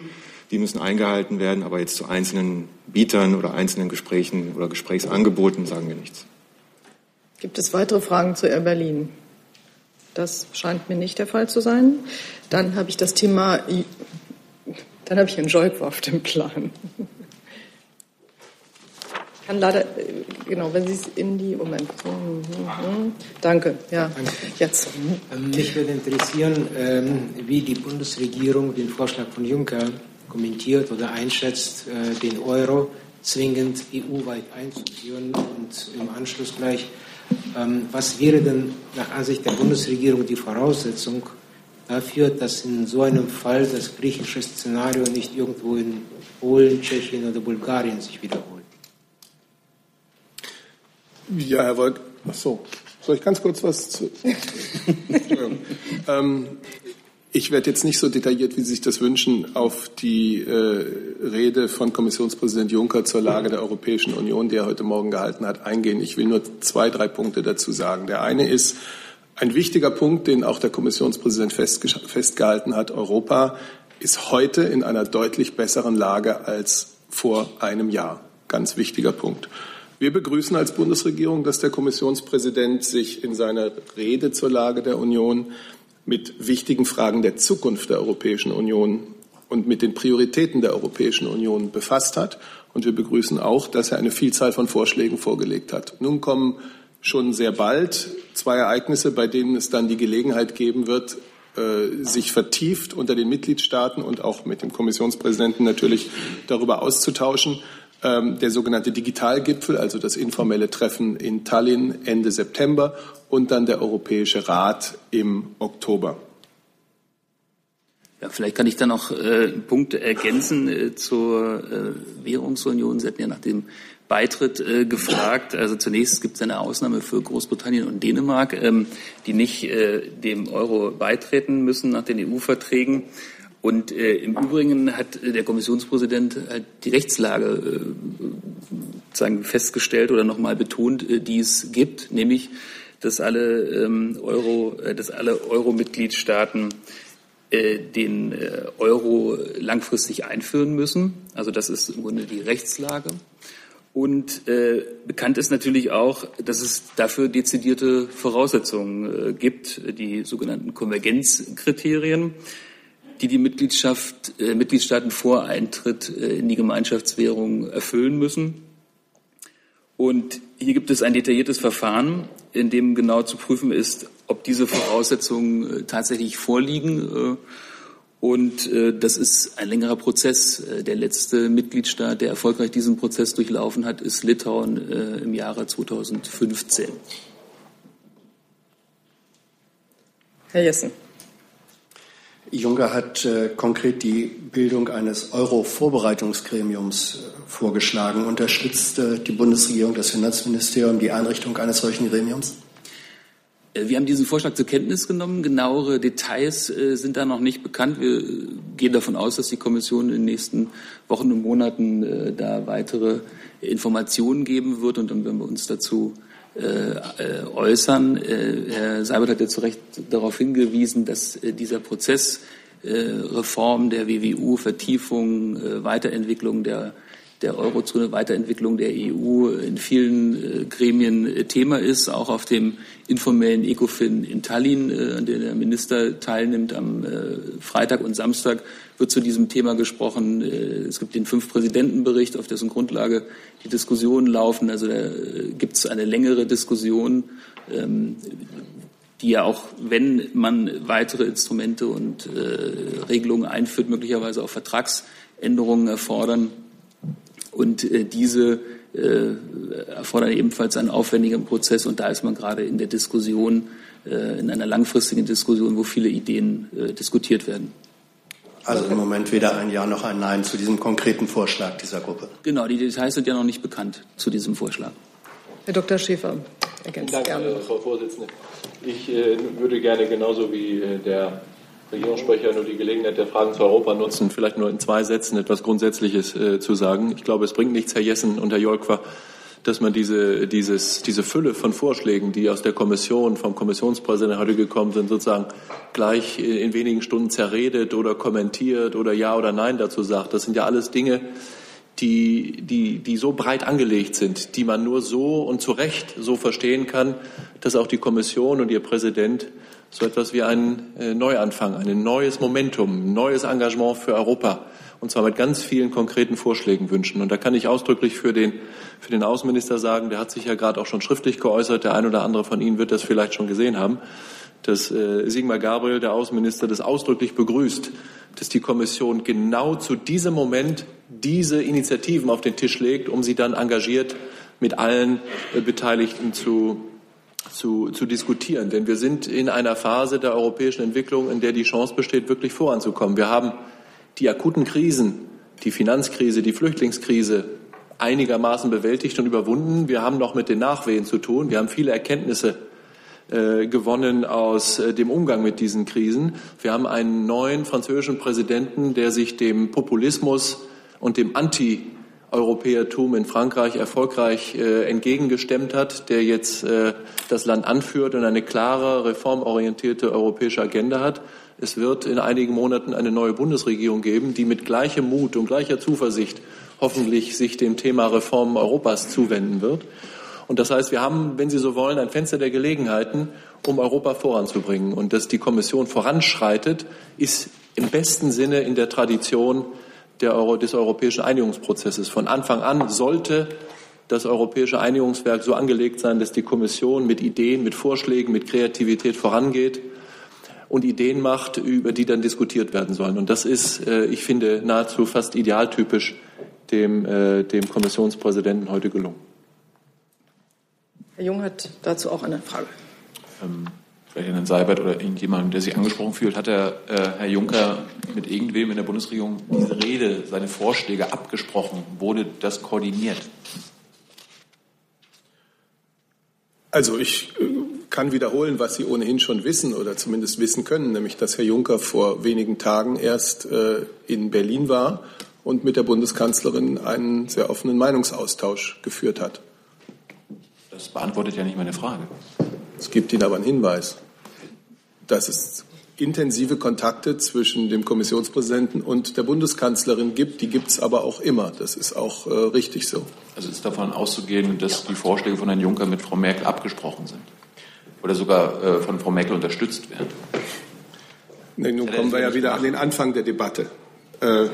Speaker 6: Die müssen eingehalten werden, aber jetzt zu einzelnen Bietern oder einzelnen Gesprächen oder Gesprächsangeboten sagen wir nichts.
Speaker 1: Gibt es weitere Fragen zu Air Berlin? Das scheint mir nicht der Fall zu sein. Dann habe ich das Thema, dann habe ich Herrn Scholk auf dem Plan. Ich kann leider, genau, wenn Sie es in die, Moment, danke, ja, jetzt.
Speaker 12: Ähm, mich würde interessieren, ähm, wie die Bundesregierung den Vorschlag von Juncker kommentiert oder einschätzt, äh, den Euro zwingend EU-weit einzuführen und im Anschluss gleich, was wäre denn nach Ansicht der Bundesregierung die Voraussetzung dafür, dass in so einem Fall das griechische Szenario nicht irgendwo in Polen, Tschechien oder Bulgarien sich wiederholt?
Speaker 2: Ja, Herr Wolk, ach so. Soll ich ganz kurz was zu. ähm, ich werde jetzt nicht so detailliert, wie Sie sich das wünschen, auf die äh, Rede von Kommissionspräsident Juncker zur Lage der Europäischen Union, die er heute Morgen gehalten hat, eingehen. Ich will nur zwei, drei Punkte dazu sagen. Der eine ist ein wichtiger Punkt, den auch der Kommissionspräsident festgehalten hat. Europa ist heute in einer deutlich besseren Lage als vor einem Jahr. Ganz wichtiger Punkt. Wir begrüßen als Bundesregierung, dass der Kommissionspräsident sich in seiner Rede zur Lage der Union mit wichtigen Fragen der Zukunft der Europäischen Union und mit den Prioritäten der Europäischen Union befasst hat. Und wir begrüßen auch, dass er eine Vielzahl von Vorschlägen vorgelegt hat. Nun kommen schon sehr bald zwei Ereignisse, bei denen es dann die Gelegenheit geben wird, äh, sich vertieft unter den Mitgliedstaaten und auch mit dem Kommissionspräsidenten natürlich darüber auszutauschen. Ähm, der sogenannte Digitalgipfel, also das informelle Treffen in Tallinn Ende September und dann der Europäische Rat im Oktober.
Speaker 13: Ja, vielleicht kann ich da noch äh, Punkte ergänzen äh, zur äh, Währungsunion. Sie hatten ja nach dem Beitritt äh, gefragt. Also zunächst gibt es eine Ausnahme für Großbritannien und Dänemark, ähm, die nicht äh, dem Euro beitreten müssen nach den EU-Verträgen. Und äh, im Übrigen hat der Kommissionspräsident halt die Rechtslage äh, sagen, festgestellt oder nochmal betont, äh, die es gibt, nämlich dass alle ähm, Euro, äh, dass alle Euro-Mitgliedstaaten äh, den äh, Euro langfristig einführen müssen. Also das ist im Grunde die Rechtslage. Und äh, bekannt ist natürlich auch, dass es dafür dezidierte Voraussetzungen äh, gibt, die sogenannten Konvergenzkriterien, die die Mitgliedschaft, äh, Mitgliedstaaten vor Eintritt äh, in die Gemeinschaftswährung erfüllen müssen. Und hier gibt es ein detailliertes Verfahren, in dem genau zu prüfen ist, ob diese Voraussetzungen äh, tatsächlich vorliegen. Äh, und äh, das ist ein längerer Prozess. Der letzte Mitgliedstaat, der erfolgreich diesen Prozess durchlaufen hat, ist Litauen im Jahre 2015.
Speaker 1: Herr Jessen.
Speaker 11: Juncker hat äh, konkret die Bildung eines Euro-Vorbereitungsgremiums äh, vorgeschlagen. Unterstützt die Bundesregierung, das Finanzministerium die Einrichtung eines solchen Gremiums?
Speaker 13: Äh, wir haben diesen Vorschlag zur Kenntnis genommen. Genauere Details sind da noch nicht bekannt. Wir gehen davon aus, dass die Kommission in den nächsten Wochen und Monaten da weitere Informationen geben wird und dann werden wir uns dazu äußern. Herr Seibert hat ja zu Recht darauf hingewiesen, dass dieser Prozess Reform der WWU, Vertiefung, Weiterentwicklung der der Eurozone, Weiterentwicklung der EU in vielen äh, Gremien äh, Thema ist, auch auf dem informellen ECOFIN in Tallinn, äh, an dem der Minister teilnimmt. Am Freitag und Samstag wird zu diesem Thema gesprochen. Es gibt den Fünf-Präsidenten-Bericht, auf dessen Grundlage die Diskussionen laufen. Also da gibt es eine längere Diskussion, ähm, die ja auch, wenn man weitere Instrumente und Regelungen einführt, möglicherweise auch Vertragsänderungen erfordern. Und äh, diese äh, erfordern ebenfalls einen aufwendigen Prozess. Und da ist man gerade in der Diskussion, äh, in einer langfristigen Diskussion, wo viele Ideen äh, diskutiert werden.
Speaker 11: Also im Moment weder ein Ja noch ein Nein zu diesem konkreten Vorschlag dieser Gruppe.
Speaker 13: Genau, die Details sind ja noch nicht bekannt zu diesem Vorschlag.
Speaker 1: Herr Dr. Schäfer, ergänzt
Speaker 8: Danke,
Speaker 1: gerne.
Speaker 8: Frau Vorsitzende. Ich äh, würde gerne genauso wie äh, der Regierungssprecher nur die Gelegenheit der Fragen zu Europa nutzen, vielleicht nur in zwei Sätzen etwas Grundsätzliches äh, zu sagen. Ich glaube, es bringt nichts, Herr Jessen und Herr Jolkwa, dass man diese, dieses, diese Fülle von Vorschlägen, die aus der Kommission, vom Kommissionspräsidenten heute gekommen sind, sozusagen gleich in wenigen Stunden zerredet oder kommentiert oder Ja oder Nein dazu sagt. Das sind ja alles Dinge, die, die, die so breit angelegt sind, die man nur so und zu Recht so verstehen kann, dass auch die Kommission und ihr Präsident so etwas wie einen äh, Neuanfang, ein neues Momentum, ein neues Engagement für Europa und zwar mit ganz vielen konkreten Vorschlägen wünschen. Und da kann ich ausdrücklich für den, für den Außenminister sagen, der hat sich ja gerade auch schon schriftlich geäußert, der ein oder andere von Ihnen wird das vielleicht schon gesehen haben, dass äh, Sigmar Gabriel, der Außenminister, das ausdrücklich begrüßt, dass die Kommission genau zu diesem Moment diese Initiativen auf den Tisch legt, um sie dann engagiert mit allen äh, Beteiligten zu zu, zu diskutieren. Denn wir sind in einer Phase der europäischen Entwicklung, in der die Chance besteht, wirklich voranzukommen. Wir haben die akuten Krisen, die Finanzkrise, die Flüchtlingskrise einigermaßen bewältigt und überwunden. Wir haben noch mit den Nachwehen zu tun. Wir haben viele Erkenntnisse äh, gewonnen aus äh, dem Umgang mit diesen Krisen. Wir haben einen neuen französischen Präsidenten, der sich dem Populismus und dem Anti Europäertum in Frankreich erfolgreich äh, entgegengestemmt hat, der jetzt äh, das Land anführt und eine klare, reformorientierte europäische Agenda hat. Es wird in einigen Monaten eine neue Bundesregierung geben, die mit gleichem Mut und gleicher Zuversicht hoffentlich sich dem Thema Reformen Europas zuwenden wird. Und das heißt, wir haben, wenn Sie so wollen, ein Fenster der Gelegenheiten, um Europa voranzubringen. Und dass die Kommission voranschreitet, ist im besten Sinne in der Tradition der Euro, des europäischen Einigungsprozesses. Von Anfang an sollte das europäische Einigungswerk so angelegt sein, dass die Kommission mit Ideen, mit Vorschlägen, mit Kreativität vorangeht und Ideen macht, über die dann diskutiert werden sollen. Und das ist, äh, ich finde, nahezu fast idealtypisch dem, äh, dem Kommissionspräsidenten heute gelungen.
Speaker 1: Herr Jung hat dazu auch eine Frage.
Speaker 14: Ähm, vielleicht Herrn Seibert oder irgendjemandem, der sich angesprochen fühlt, hat der, äh, Herr Juncker mit irgendwem in der Bundesregierung diese Rede, seine Vorschläge abgesprochen? Wurde das koordiniert?
Speaker 2: Also ich äh, kann wiederholen, was Sie ohnehin schon wissen oder zumindest wissen können, nämlich dass Herr Juncker vor wenigen Tagen erst äh, in Berlin war und mit der Bundeskanzlerin einen sehr offenen Meinungsaustausch geführt hat.
Speaker 14: Das beantwortet ja nicht meine Frage.
Speaker 2: Es gibt Ihnen aber einen Hinweis, dass es intensive Kontakte zwischen dem Kommissionspräsidenten und der Bundeskanzlerin gibt. Die gibt es aber auch immer. Das ist auch äh, richtig so.
Speaker 14: Also ist davon auszugehen, dass die Vorschläge von Herrn Juncker mit Frau Merkel abgesprochen sind oder sogar äh, von Frau Merkel unterstützt werden.
Speaker 2: Nee, nun kommen wir ja wieder an den Anfang der Debatte. Äh,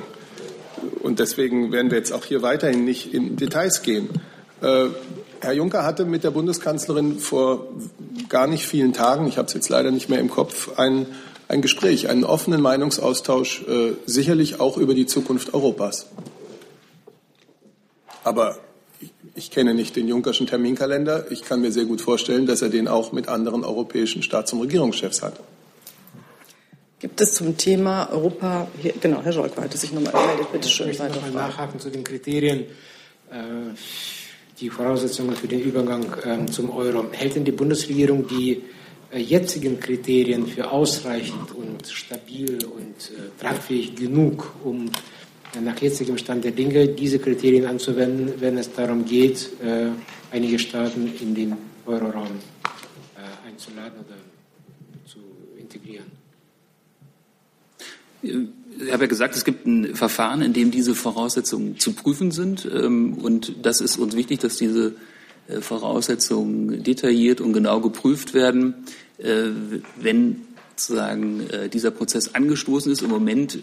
Speaker 2: und deswegen werden wir jetzt auch hier weiterhin nicht in Details gehen. Herr Juncker hatte mit der Bundeskanzlerin vor gar nicht vielen Tagen, ich habe es jetzt leider nicht mehr im Kopf, ein, ein Gespräch, einen offenen Meinungsaustausch, äh, sicherlich auch über die Zukunft Europas. Aber ich, ich kenne nicht den Junckerschen Terminkalender. Ich kann mir sehr gut vorstellen, dass er den auch mit anderen europäischen Staats- und Regierungschefs hat.
Speaker 1: Gibt es zum Thema Europa, hier, genau, Herr Scholk wollte sich nochmal gemeldet, bitte schön.
Speaker 12: Ich möchte nochmal nachhaken zu den Kriterien. Äh, die Voraussetzungen für den Übergang ähm, zum Euro. Hält denn die Bundesregierung die äh, jetzigen Kriterien für ausreichend und stabil und äh, tragfähig genug, um äh, nach jetzigem Stand der Dinge diese Kriterien anzuwenden, wenn es darum geht, einige Staaten in den Euroraum einzuladen oder zu integrieren?
Speaker 13: Ich habe ja gesagt, es gibt ein Verfahren, in dem diese Voraussetzungen zu prüfen sind. Ähm, und das ist uns wichtig, dass diese äh, Voraussetzungen detailliert und genau geprüft werden. Äh, wenn sozusagen äh, dieser Prozess angestoßen ist, im Moment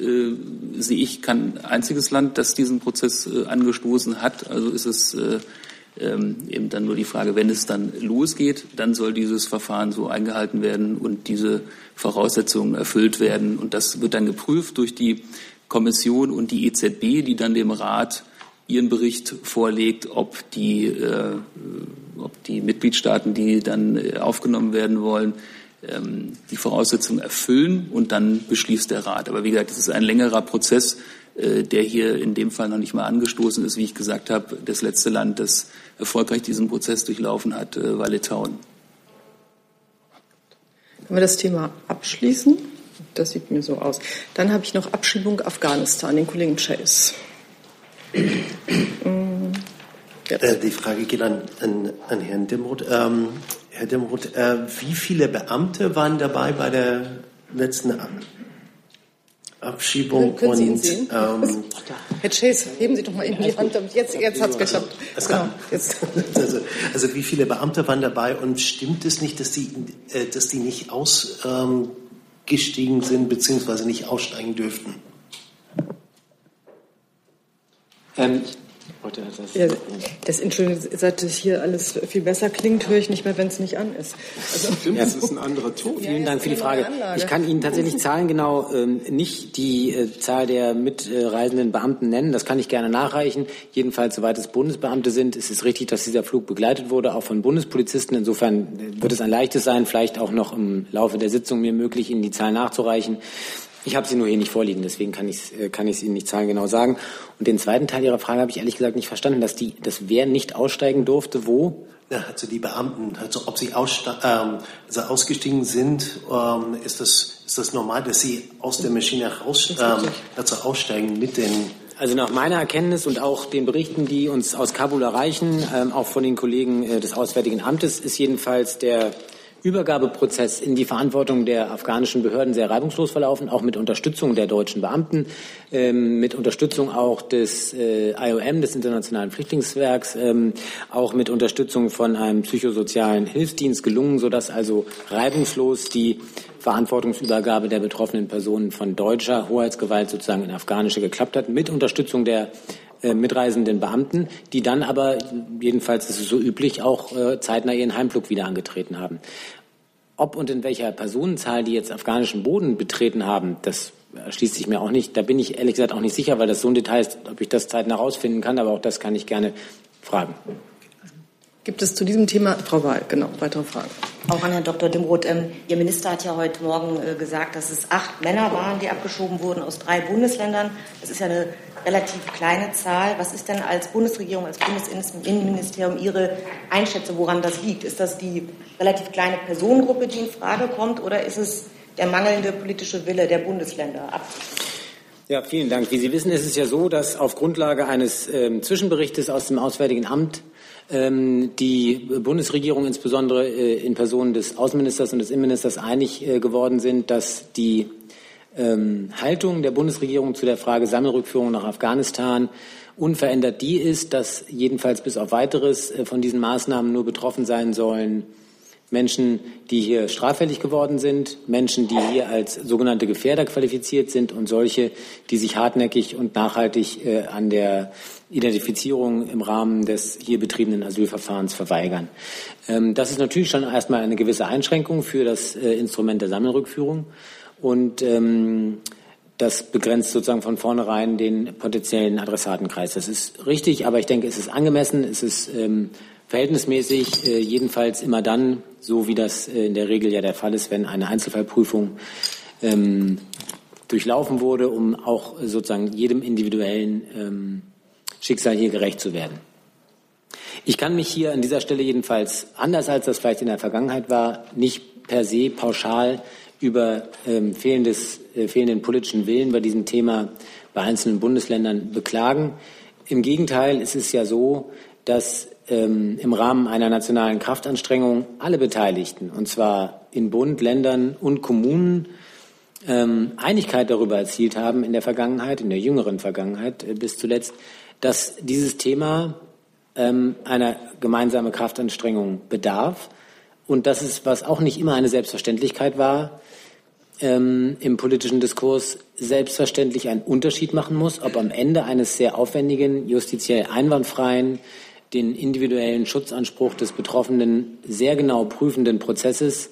Speaker 13: sehe ich kein einziges Land, das diesen Prozess angestoßen hat. Also ist es ähm, eben dann nur die Frage, wenn es dann losgeht, dann soll dieses Verfahren so eingehalten werden und diese Voraussetzungen erfüllt werden. Und das wird dann geprüft durch die Kommission und die EZB, die dann dem Rat ihren Bericht vorlegt, ob die, äh, ob die Mitgliedstaaten, die dann äh, aufgenommen werden wollen, ähm, die Voraussetzungen erfüllen und dann beschließt der Rat. Aber wie gesagt, es ist ein längerer Prozess, der hier in dem Fall noch nicht mal angestoßen ist. Wie ich gesagt habe, das letzte Land, das erfolgreich diesen Prozess durchlaufen hat, äh, war Litauen.
Speaker 1: Können wir das Thema abschließen? Das sieht mir so aus. Dann habe ich noch Abschiebung Afghanistan, den Kollegen Chase.
Speaker 15: Ja. Äh, die Frage geht an, an, an Herrn Dimroth. Ähm, Herr Dimroth, äh, wie viele Beamte waren dabei bei der letzten Abschiebung?
Speaker 1: Können Sie ihn sehen? Ähm, Herr Chase, heben Sie doch mal eben die Hand. Jetzt, jetzt hat es geklappt. Genau,
Speaker 15: jetzt. Also, also, wie viele Beamte waren dabei und stimmt es nicht, dass die, äh, dass die nicht ausgestiegen ähm, sind bzw. nicht aussteigen dürften?
Speaker 1: Ähm, das, ja, das Entschuldigung, seit es hier alles viel besser klingt, höre ich nicht mehr, wenn es nicht an ist.
Speaker 2: Also, Stimmt, das ist ein anderer Ton.
Speaker 16: Ja, Vielen Dank für die Frage. Ich kann Ihnen tatsächlich Zahlen genau ähm, nicht die äh, Zahl der mitreisenden Beamten nennen. Das kann ich gerne nachreichen. Jedenfalls, soweit es Bundesbeamte sind, ist es richtig, dass dieser Flug begleitet wurde, auch von Bundespolizisten. Insofern äh, wird es ein leichtes sein, vielleicht auch noch im Laufe der Sitzung mir möglich, Ihnen die Zahlen nachzureichen. Ich habe sie nur hier nicht vorliegen, deswegen kann ich äh, kann ich Ihnen nicht zahlengenau sagen. Und den zweiten Teil Ihrer Frage habe ich ehrlich gesagt nicht verstanden, dass die, dass wer nicht aussteigen durfte, wo?
Speaker 15: Ja, also die Beamten, also ob sie ähm, also ausgestiegen sind, ähm, ist das ist das normal, dass sie aus der Maschine raus ähm, also aussteigen mit den
Speaker 16: also nach meiner Erkenntnis und auch den Berichten, die uns aus Kabul erreichen, ähm, auch von den Kollegen äh, des Auswärtigen Amtes, ist jedenfalls der Übergabeprozess in die Verantwortung der afghanischen Behörden sehr reibungslos verlaufen, auch mit Unterstützung der deutschen Beamten, ähm, mit Unterstützung auch des äh, IOM, des Internationalen Flüchtlingswerks, ähm, auch mit Unterstützung von einem psychosozialen Hilfsdienst gelungen, sodass also reibungslos die Verantwortungsübergabe der betroffenen Personen von deutscher Hoheitsgewalt sozusagen in afghanische geklappt hat, mit Unterstützung der äh, mitreisenden Beamten, die dann aber, jedenfalls ist es so üblich, auch äh, zeitnah ihren Heimflug wieder angetreten haben. Ob und in welcher Personenzahl die jetzt afghanischen Boden betreten haben, das erschließt sich mir auch nicht. Da bin ich ehrlich gesagt auch nicht sicher, weil das so ein Detail ist, ob ich das zeitnah herausfinden kann, aber auch das kann ich gerne fragen.
Speaker 1: Gibt es zu diesem Thema, Frau Wahl, genau, weitere Fragen?
Speaker 7: Auch an Herrn Dr. Dimroth. Ähm, Ihr Minister hat ja heute Morgen äh, gesagt, dass es acht Männer waren, die abgeschoben wurden aus drei Bundesländern. Das ist ja eine relativ kleine Zahl. Was ist denn als Bundesregierung, als Bundesinnenministerium Ihre Einschätzung, woran das liegt? Ist das die relativ kleine Personengruppe, die in Frage kommt, oder ist es der mangelnde politische Wille der Bundesländer?
Speaker 16: Ja, vielen Dank. Wie Sie wissen, ist es ja so, dass auf Grundlage eines äh, Zwischenberichtes aus dem Auswärtigen Amt ähm, die Bundesregierung insbesondere äh, in Person des Außenministers und des Innenministers einig äh, geworden sind, dass die ähm, Haltung der Bundesregierung zu der Frage Sammelrückführung nach Afghanistan unverändert die ist, dass jedenfalls bis auf weiteres äh, von diesen Maßnahmen nur betroffen sein sollen Menschen, die hier straffällig geworden sind, Menschen, die hier als sogenannte Gefährder qualifiziert sind und solche, die sich hartnäckig und nachhaltig äh, an der Identifizierung im Rahmen des hier betriebenen Asylverfahrens verweigern. Ähm, das ist natürlich schon erstmal eine gewisse Einschränkung für das äh, Instrument der Sammelrückführung und ähm, das begrenzt sozusagen von vornherein den potenziellen Adressatenkreis. Das ist richtig, aber ich denke, es ist angemessen, es ist ähm, verhältnismäßig, äh, jedenfalls immer dann, so wie das äh, in der Regel ja der Fall ist, wenn eine Einzelfallprüfung ähm, durchlaufen wurde, um auch sozusagen jedem individuellen ähm, Schicksal hier gerecht zu werden. Ich kann mich hier an dieser Stelle jedenfalls, anders als das vielleicht in der Vergangenheit war, nicht per se pauschal über ähm, fehlendes, äh, fehlenden politischen Willen bei diesem Thema bei einzelnen Bundesländern beklagen. Im Gegenteil, es ist ja so, dass ähm, im Rahmen einer nationalen Kraftanstrengung alle Beteiligten, und zwar in Bund, Ländern und Kommunen, ähm, Einigkeit darüber erzielt haben in der Vergangenheit, in der jüngeren Vergangenheit äh, bis zuletzt, dass dieses Thema ähm, einer gemeinsamen Kraftanstrengung bedarf und dass es, was auch nicht immer eine Selbstverständlichkeit war, ähm, im politischen Diskurs selbstverständlich einen Unterschied machen muss, ob am Ende eines sehr aufwendigen, justiziell einwandfreien, den individuellen Schutzanspruch des Betroffenen sehr genau prüfenden Prozesses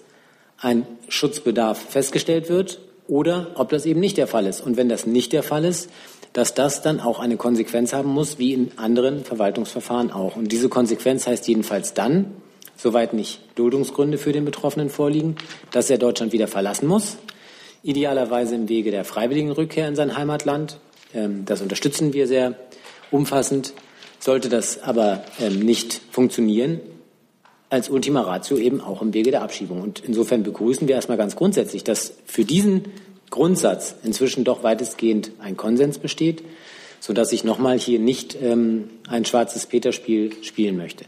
Speaker 16: ein Schutzbedarf festgestellt wird oder ob das eben nicht der Fall ist. Und wenn das nicht der Fall ist, dass das dann auch eine Konsequenz haben muss, wie in anderen Verwaltungsverfahren auch. Und diese Konsequenz heißt jedenfalls dann, soweit nicht Duldungsgründe für den Betroffenen vorliegen, dass er Deutschland wieder verlassen muss, idealerweise im Wege der freiwilligen Rückkehr in sein Heimatland. Ähm, das unterstützen wir sehr umfassend. Sollte das aber ähm, nicht funktionieren, als Ultima Ratio eben auch im Wege der Abschiebung. Und insofern begrüßen wir erstmal ganz grundsätzlich, dass für diesen Grundsatz inzwischen doch weitestgehend ein Konsens besteht, sodass ich nochmal hier nicht ähm, ein schwarzes Peterspiel spielen möchte.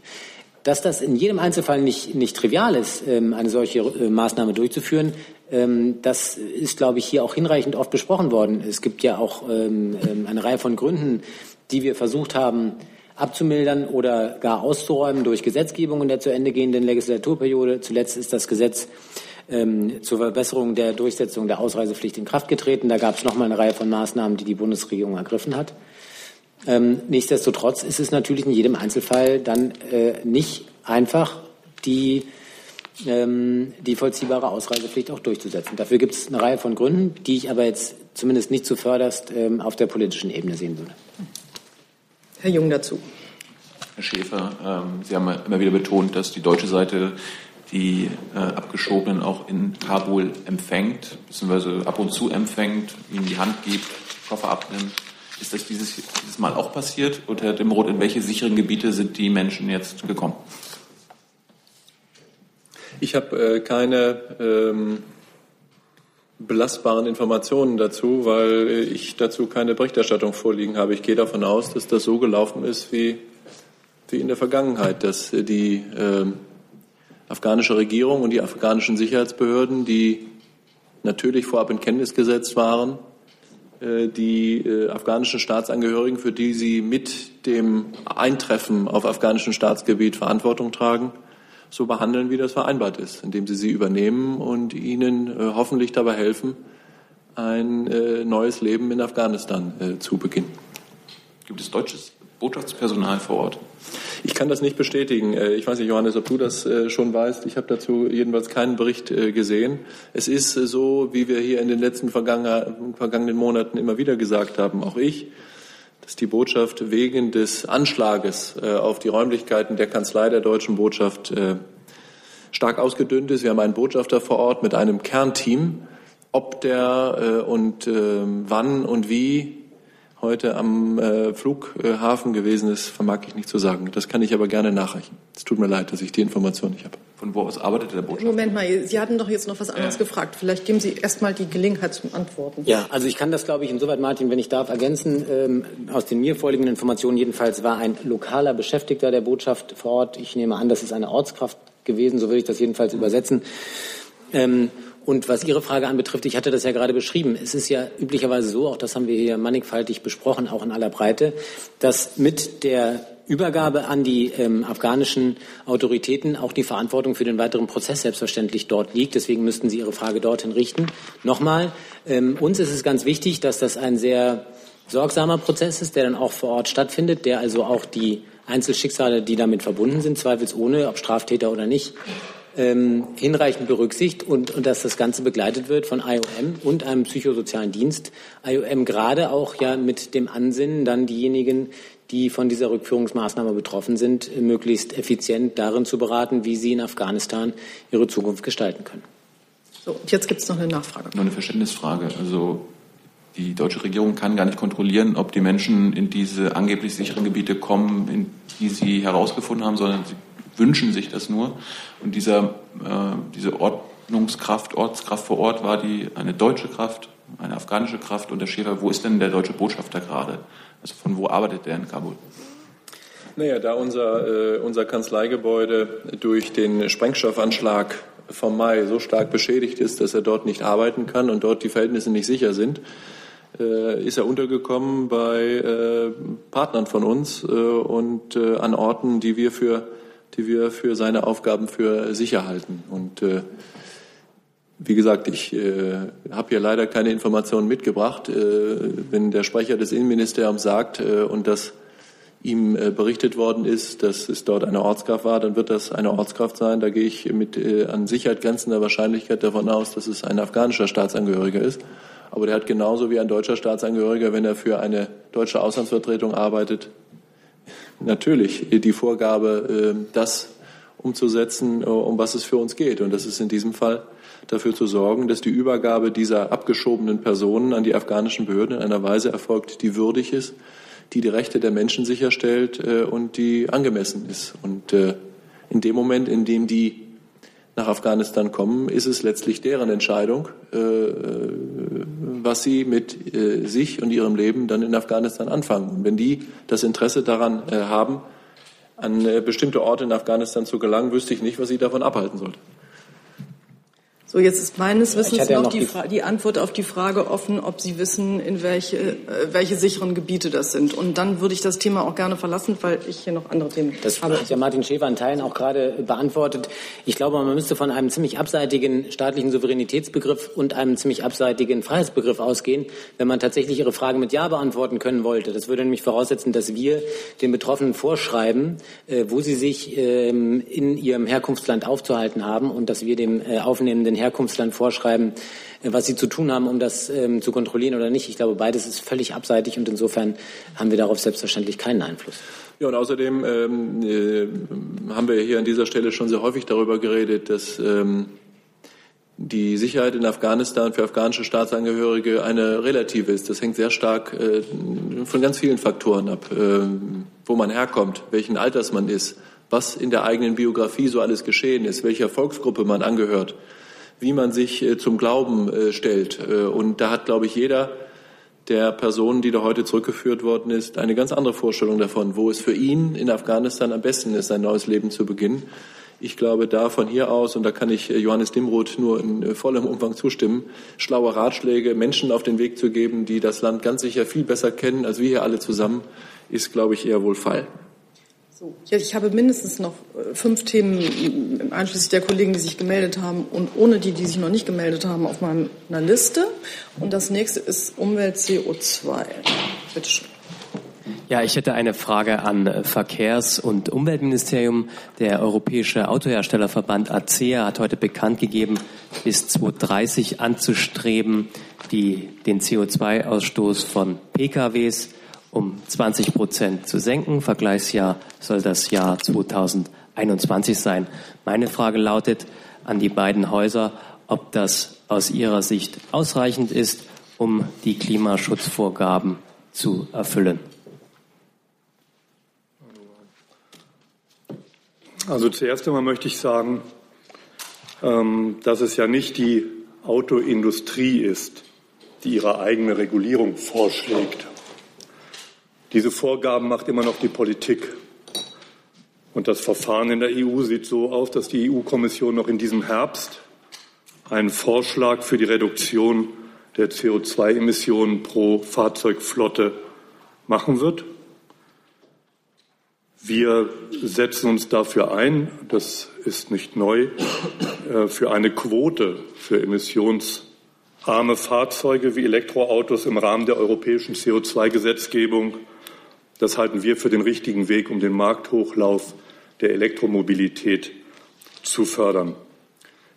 Speaker 16: Dass das in jedem Einzelfall nicht, nicht trivial ist, ähm, eine solche äh, Maßnahme durchzuführen, das ist, glaube ich, hier auch hinreichend oft besprochen worden. Es gibt ja auch ähm, ähm eine Reihe von Gründen, die wir versucht haben, abzumildern oder gar auszuräumen durch Gesetzgebung in der zu Ende gehenden Legislaturperiode. Zuletzt ist das Gesetz ähm, zur Verbesserung der Durchsetzung der Ausreisepflicht in Kraft getreten. Da gab es noch mal eine Reihe von Maßnahmen, die die Bundesregierung ergriffen hat. Ähm, nichtsdestotrotz ist es natürlich in jedem Einzelfall dann äh, nicht einfach, die, ähm, die vollziehbare Ausreisepflicht auch durchzusetzen. Dafür gibt es eine Reihe von Gründen, die ich aber jetzt zumindest nicht zuvörderst ähm, auf der politischen Ebene sehen würde.
Speaker 1: Herr Jung dazu.
Speaker 14: Herr Schäfer, ähm, Sie haben immer wieder betont, dass die deutsche Seite die äh, Abgeschobenen auch in Kabul empfängt, beziehungsweise ab und zu empfängt, ihnen die Hand gibt, Koffer abnimmt. Ist das dieses, dieses Mal auch passiert? Und Herr Dimroth, in welche sicheren Gebiete sind die Menschen jetzt gekommen?
Speaker 8: Ich habe äh, keine ähm, belastbaren Informationen dazu, weil ich dazu keine Berichterstattung vorliegen habe. Ich gehe davon aus, dass das so gelaufen ist wie, wie in der Vergangenheit, dass die äh, afghanische Regierung und die afghanischen Sicherheitsbehörden, die natürlich vorab in Kenntnis gesetzt waren, äh, die äh, afghanischen Staatsangehörigen, für die sie mit dem Eintreffen auf afghanischem Staatsgebiet Verantwortung tragen, so behandeln, wie das vereinbart ist, indem sie sie übernehmen und ihnen äh, hoffentlich dabei helfen, ein äh, neues Leben in Afghanistan äh, zu beginnen.
Speaker 14: Gibt es deutsches Botschaftspersonal vor Ort?
Speaker 8: Ich kann das nicht bestätigen. Äh, ich weiß nicht, Johannes, ob du das äh, schon weißt. Ich habe dazu jedenfalls keinen Bericht äh, gesehen. Es ist so, wie wir hier in den letzten vergangenen Monaten immer wieder gesagt haben, auch ich, dass die Botschaft wegen des Anschlages auf die Räumlichkeiten der Kanzlei der deutschen Botschaft stark ausgedünnt ist. Wir haben einen Botschafter vor Ort mit einem Kernteam. Ob der und ähm, wann und wie heute am äh, Flughafen gewesen ist, vermag ich nicht zu sagen. Das kann ich aber gerne nachreichen. Es tut mir leid, dass ich die Information nicht habe.
Speaker 14: Von wo aus arbeitet der Botschafter?
Speaker 1: Moment mal, Sie hatten doch jetzt noch was anderes äh. gefragt. Vielleicht geben Sie erst mal die Gelegenheit zum Antworten.
Speaker 16: Ja, also ich kann das, glaube ich, insoweit, Martin, wenn ich darf, ergänzen. Ähm, aus den mir vorliegenden Informationen jedenfalls war ein lokaler Beschäftigter der Botschaft vor Ort. Ich nehme an, das ist eine Ortskraft gewesen, so würde ich das jedenfalls übersetzen. Ähm, und was Ihre Frage anbetrifft, ich hatte das ja gerade beschrieben. Es ist ja üblicherweise so, auch das haben wir hier mannigfaltig besprochen, auch in aller Breite, dass mit der Übergabe an die ähm, afghanischen Autoritäten auch die Verantwortung für den weiteren Prozess selbstverständlich dort liegt. Deswegen müssten Sie Ihre Frage dorthin richten. Nochmal, ähm, uns ist es ganz wichtig, dass das ein sehr sorgsamer Prozess ist, der dann auch vor Ort stattfindet, der also auch die Einzelschicksale, die damit verbunden sind, zweifelsohne, ob Straftäter oder nicht, ähm, hinreichend berücksichtigt und, und dass das Ganze begleitet wird von IOM und einem psychosozialen Dienst. IOM gerade auch ja mit dem Ansinnen, dann diejenigen, die von dieser Rückführungsmaßnahme betroffen sind, möglichst effizient darin zu beraten, wie sie in Afghanistan ihre Zukunft gestalten können.
Speaker 1: So, und jetzt gibt es noch eine Nachfrage.
Speaker 14: Nur eine Verständnisfrage. Also die deutsche Regierung kann gar nicht kontrollieren, ob die Menschen in diese angeblich sicheren Gebiete kommen, in die sie herausgefunden haben, sondern sie wünschen sich das nur. Und dieser, äh, diese Ordnungskraft, Ortskraft vor Ort war die eine deutsche Kraft, eine afghanische Kraft. Und der Schäfer, wo ist denn der deutsche Botschafter gerade? Also von wo arbeitet der in Kabul?
Speaker 8: Naja, da unser, äh, unser Kanzleigebäude durch den Sprengstoffanschlag vom Mai so stark beschädigt ist, dass er dort nicht arbeiten kann und dort die Verhältnisse nicht sicher sind, äh, ist er untergekommen bei äh, Partnern von uns äh, und äh, an Orten, die wir für die wir für seine Aufgaben für sicher halten. Und äh, wie gesagt, ich äh, habe hier leider keine Informationen mitgebracht. Äh, wenn der Sprecher des Innenministeriums sagt äh, und das ihm äh, berichtet worden ist, dass es dort eine Ortskraft war, dann wird das eine Ortskraft sein. Da gehe ich mit äh, an Sicherheit grenzender Wahrscheinlichkeit davon aus, dass es ein afghanischer Staatsangehöriger ist. Aber der hat genauso wie ein deutscher Staatsangehöriger, wenn er für eine deutsche Auslandsvertretung arbeitet, natürlich die Vorgabe, äh, das umzusetzen, äh, um was es für uns geht. Und das ist in diesem Fall dafür zu sorgen, dass die Übergabe dieser abgeschobenen Personen an die afghanischen Behörden in einer Weise erfolgt, die würdig ist, die die Rechte der Menschen sicherstellt äh, und die angemessen ist. Und in dem Moment, in dem die nach Afghanistan kommen, ist es letztlich deren Entscheidung, äh, äh, was sie mit äh, sich und ihrem Leben dann in Afghanistan anfangen. Und wenn die das Interesse daran haben, an bestimmte Orte in Afghanistan zu gelangen, wüsste ich nicht, was sie davon abhalten sollte.
Speaker 1: So, jetzt ist meines Wissens noch, ja noch die, die, die, Antwort auf die Frage offen, ob Sie wissen, in welche, äh, welche sicheren Gebiete das sind. Und dann würde ich das Thema auch gerne verlassen, weil ich hier noch andere Themen
Speaker 16: das habe. Das hat ja Martin Schäfer in Teilen auch gerade beantwortet. Ich glaube, man müsste von einem ziemlich abseitigen staatlichen Souveränitätsbegriff und einem ziemlich abseitigen Freiheitsbegriff ausgehen, wenn man tatsächlich Ihre Frage mit Ja beantworten können wollte. Das würde nämlich voraussetzen, dass wir den Betroffenen vorschreiben, äh, wo sie sich ähm, in ihrem Herkunftsland aufzuhalten haben und dass wir dem äh, aufnehmenden Herkunftsland vorschreiben, äh, was sie zu tun haben, um das ähm, zu kontrollieren oder nicht. Ich glaube, beides ist völlig abseitig und insofern haben wir darauf selbstverständlich keinen Einfluss.
Speaker 8: Ja, und außerdem ähm, äh, haben wir hier an dieser Stelle schon sehr häufig darüber geredet, dass ähm, die Sicherheit in Afghanistan für afghanische Staatsangehörige eine relative ist. Das hängt sehr stark äh, von ganz vielen Faktoren ab, äh, wo man herkommt, welchen Alters man ist, was in der eigenen Biografie so alles geschehen ist, welcher Volksgruppe man angehört wie man sich äh, zum Glauben äh, stellt. Äh, und da hat, glaube ich, jeder der Personen, die da heute zurückgeführt worden ist, eine ganz andere Vorstellung davon, wo es für ihn in Afghanistan am besten ist, ein neues Leben zu beginnen. Ich glaube, da von hier aus, und da kann ich Johannes Dimroth nur in vollem Umfang zustimmen, schlaue Ratschläge Menschen auf den Weg zu geben, die das Land ganz sicher viel besser kennen als wir hier alle zusammen, ist, glaube ich, eher wohl Fall.
Speaker 1: So, ich habe mindestens noch äh, fünf Themen, einschließlich der Kollegen, die sich gemeldet haben und ohne die, die sich noch nicht gemeldet haben, auf meiner Liste. Und das nächste ist Umwelt CO2. Bitte schön.
Speaker 17: Ja, ich hätte eine Frage an Verkehrs- und Umweltministerium. Der Europäische Autoherstellerverband ACEA hat heute bekannt gegeben, bis 2030 anzustreben, die, den CO2-Ausstoß von PKWs um 20 Prozent zu senken. Vergleichsjahr soll das Jahr 2021 sein. Meine Frage lautet an die beiden Häuser, ob das aus Ihrer Sicht ausreichend ist, um die Klimaschutzvorgaben zu erfüllen.
Speaker 18: Also zuerst einmal möchte ich sagen, ähm, dass es ja nicht die Autoindustrie ist, die ihre eigene Regulierung vorschlägt. Diese Vorgaben macht immer noch die Politik. Und das Verfahren in der EU sieht so aus, dass die EU-Kommission noch in diesem Herbst einen Vorschlag für die Reduktion der CO2-Emissionen pro Fahrzeugflotte machen wird. Wir setzen uns dafür ein, das ist nicht neu, äh, für eine Quote für emissionsarme Fahrzeuge wie Elektroautos im Rahmen der europäischen CO2-Gesetzgebung. Das halten wir für den richtigen Weg, um den Markthochlauf der Elektromobilität zu fördern.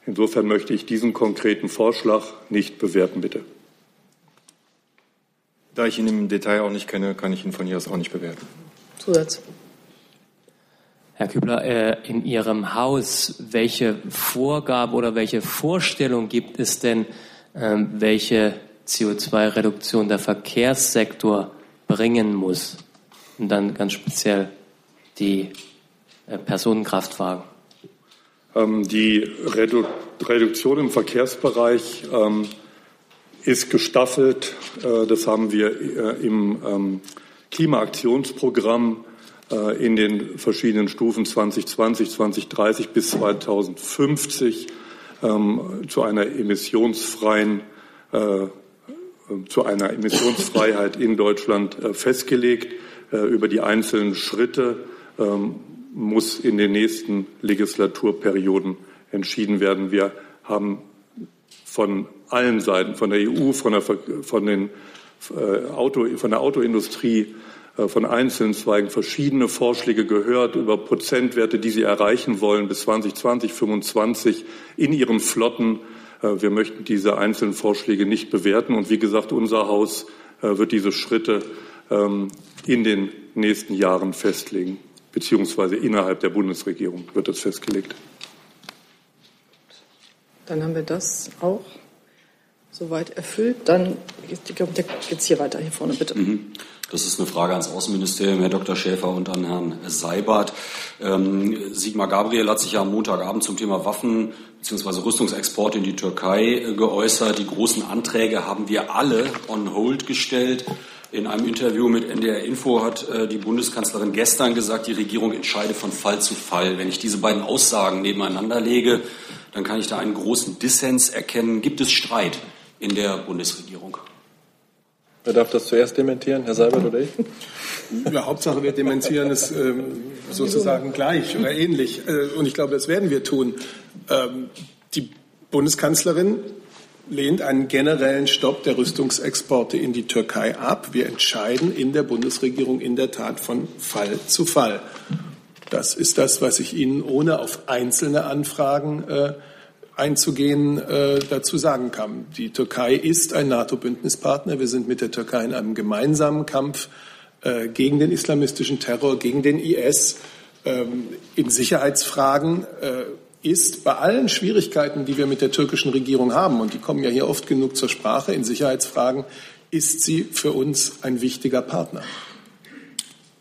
Speaker 18: Insofern möchte ich diesen konkreten Vorschlag nicht bewerten, bitte.
Speaker 6: Da ich ihn im Detail auch nicht kenne, kann ich ihn von hier aus auch nicht bewerten.
Speaker 1: Zusatz.
Speaker 17: Herr Kübler, äh, in Ihrem Haus, welche Vorgabe oder welche Vorstellung gibt es denn, ähm, welche CO2-Reduktion der Verkehrssektor bringen muss? Und dann ganz speziell die äh, Personenkraftwagen.
Speaker 18: Ähm, die Redu Reduktion im Verkehrsbereich ähm, ist gestaffelt. Äh, das haben wir im Klimaaktionsprogramm äh, in den verschiedenen Stufen 2020, 2030 bis 2050 ähm, zu einer emissionsfreien äh, zu einer Emissionsfreiheit in Deutschland äh, festgelegt. Über die einzelnen Schritte ähm, muss in den nächsten Legislaturperioden entschieden werden. Wir haben von allen Seiten, von der EU, von der, von den Auto, von der Autoindustrie, äh, von einzelnen Zweigen verschiedene Vorschläge gehört über Prozentwerte, die sie erreichen wollen bis 2020, 2025 in ihren Flotten. Äh, wir möchten diese einzelnen Vorschläge nicht bewerten. Und wie gesagt, unser Haus äh, wird diese Schritte in den nächsten Jahren festlegen, beziehungsweise innerhalb der Bundesregierung wird das festgelegt.
Speaker 1: Dann haben wir das auch soweit erfüllt. Dann geht es hier weiter, hier vorne bitte. Mhm.
Speaker 19: Das ist eine Frage ans Außenministerium, Herr Dr. Schäfer und an Herrn Seibert. Ähm, Sigmar Gabriel hat sich ja am Montagabend zum Thema Waffen bzw. Rüstungsexporte in die Türkei äh, geäußert. Die großen Anträge haben wir alle on hold gestellt. In einem Interview mit NDR Info hat äh, die Bundeskanzlerin gestern gesagt, die Regierung entscheide von Fall zu Fall. Wenn ich diese beiden Aussagen nebeneinander lege, dann kann ich da einen großen Dissens erkennen. Gibt es Streit in der Bundesregierung?
Speaker 8: Wer darf das zuerst dementieren, Herr Seibert oder ich?
Speaker 2: Ja, Hauptsache wir dementieren es ähm, sozusagen gleich oder ähnlich. Äh, und ich glaube, das werden wir tun. Ähm, die Bundeskanzlerin lehnt einen generellen Stopp der Rüstungsexporte in die Türkei ab. Wir entscheiden in der Bundesregierung in der Tat von Fall zu Fall. Das ist das, was ich Ihnen ohne auf einzelne Anfragen äh, einzugehen, äh, dazu sagen kann. Die Türkei ist ein NATO-Bündnispartner. Wir sind mit der Türkei in einem gemeinsamen Kampf äh, gegen den islamistischen Terror, gegen den IS. Ähm, in Sicherheitsfragen äh, ist bei allen Schwierigkeiten, die wir mit der türkischen Regierung haben, und die kommen ja hier oft genug zur Sprache, in Sicherheitsfragen, ist sie für uns ein wichtiger Partner.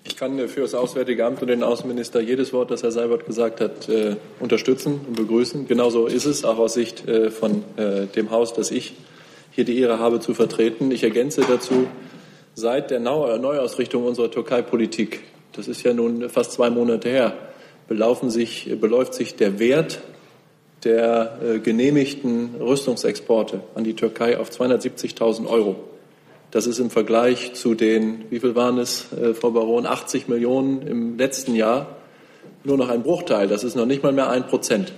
Speaker 8: Ich kann für das Auswärtige Amt und den Außenminister jedes Wort, das Herr Seibert gesagt hat, äh, unterstützen und begrüßen. Genauso ist es, auch aus Sicht äh, von äh, dem Haus, das ich hier die Ehre habe zu vertreten. Ich ergänze dazu, seit der Neuausrichtung unserer Türkei-Politik, das ist ja nun fast zwei Monate her, belaufen sich, beläuft sich der Wert der genehmigten Rüstungsexporte an die Türkei auf 270.000 Euro. Das ist im Vergleich zu den, wie viel waren es, äh, Frau Baron, 80 Millionen im letzten Jahr nur noch ein Bruchteil. Das ist noch nicht mal mehr ein Prozent.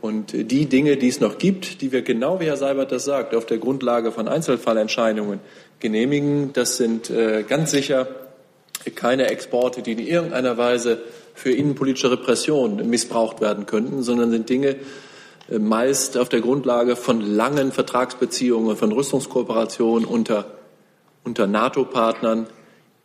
Speaker 8: Und die Dinge, die es noch gibt, die wir genau wie Herr Seibert das sagt, auf der Grundlage von Einzelfallentscheidungen genehmigen, das sind äh, ganz sicher keine Exporte, die in irgendeiner Weise für innenpolitische Repression missbraucht werden könnten, sondern sind Dinge äh, meist auf der Grundlage von langen Vertragsbeziehungen, von Rüstungskooperationen unter, unter NATO-Partnern,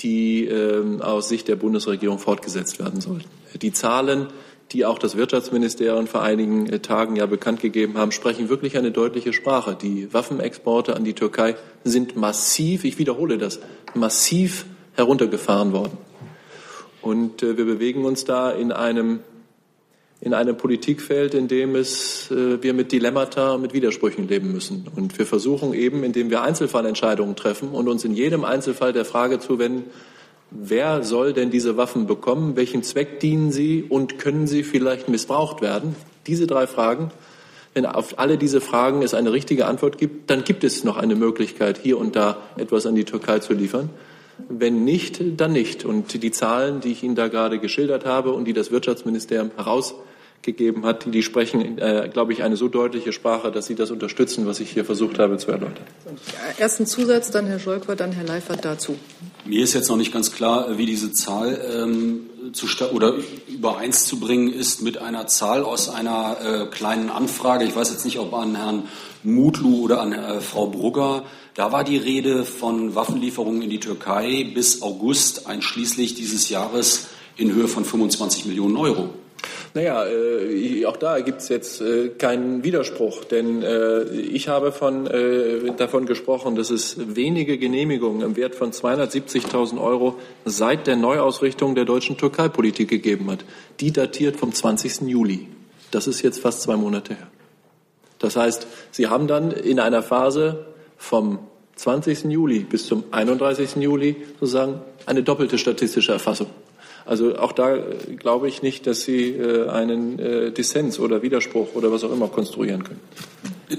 Speaker 8: die äh, aus Sicht der Bundesregierung fortgesetzt werden sollten. Die Zahlen, die auch das Wirtschaftsministerium vor einigen äh, Tagen ja bekannt gegeben haben, sprechen wirklich eine deutliche Sprache. Die Waffenexporte an die Türkei sind massiv, ich wiederhole das, massiv heruntergefahren worden. Und äh, wir bewegen uns da in einem, in einem Politikfeld, in dem es, äh, wir mit Dilemmata mit Widersprüchen leben müssen. Und wir versuchen eben, indem wir Einzelfallentscheidungen treffen und uns in jedem Einzelfall der Frage zuwenden, wer soll denn diese Waffen bekommen, welchem Zweck dienen sie und können sie vielleicht missbraucht werden? Diese drei Fragen. Wenn auf alle diese Fragen es eine richtige Antwort gibt, dann gibt es noch eine Möglichkeit, hier und da etwas an die Türkei zu liefern. Wenn nicht, dann nicht. Und die Zahlen, die ich Ihnen da gerade geschildert habe und die das Wirtschaftsministerium herausgegeben hat, die sprechen, äh, glaube ich, eine so deutliche Sprache, dass Sie das unterstützen, was ich hier versucht habe zu erläutern.
Speaker 1: Ersten Zusatz, dann Herr Scholker, dann Herr Leifert dazu.
Speaker 19: Mir ist jetzt noch nicht ganz klar, wie diese Zahl ähm, zu oder übereins zu bringen ist mit einer Zahl aus einer äh, kleinen Anfrage. Ich weiß jetzt nicht, ob an Herrn Mutlu oder an äh, Frau Brugger. Da war die Rede von Waffenlieferungen in die Türkei bis August einschließlich dieses Jahres in Höhe von 25 Millionen Euro.
Speaker 8: Naja, äh, auch da gibt es jetzt äh, keinen Widerspruch, denn äh, ich habe von, äh, davon gesprochen, dass es wenige Genehmigungen im Wert von 270.000 Euro seit der Neuausrichtung der deutschen Türkei-Politik gegeben hat. Die datiert vom 20. Juli. Das ist jetzt fast zwei Monate her. Das heißt, Sie haben dann in einer Phase vom 20. Juli bis zum 31. Juli sozusagen eine doppelte statistische Erfassung. Also auch da äh, glaube ich nicht, dass Sie äh, einen äh, Dissens oder Widerspruch oder was auch immer konstruieren können.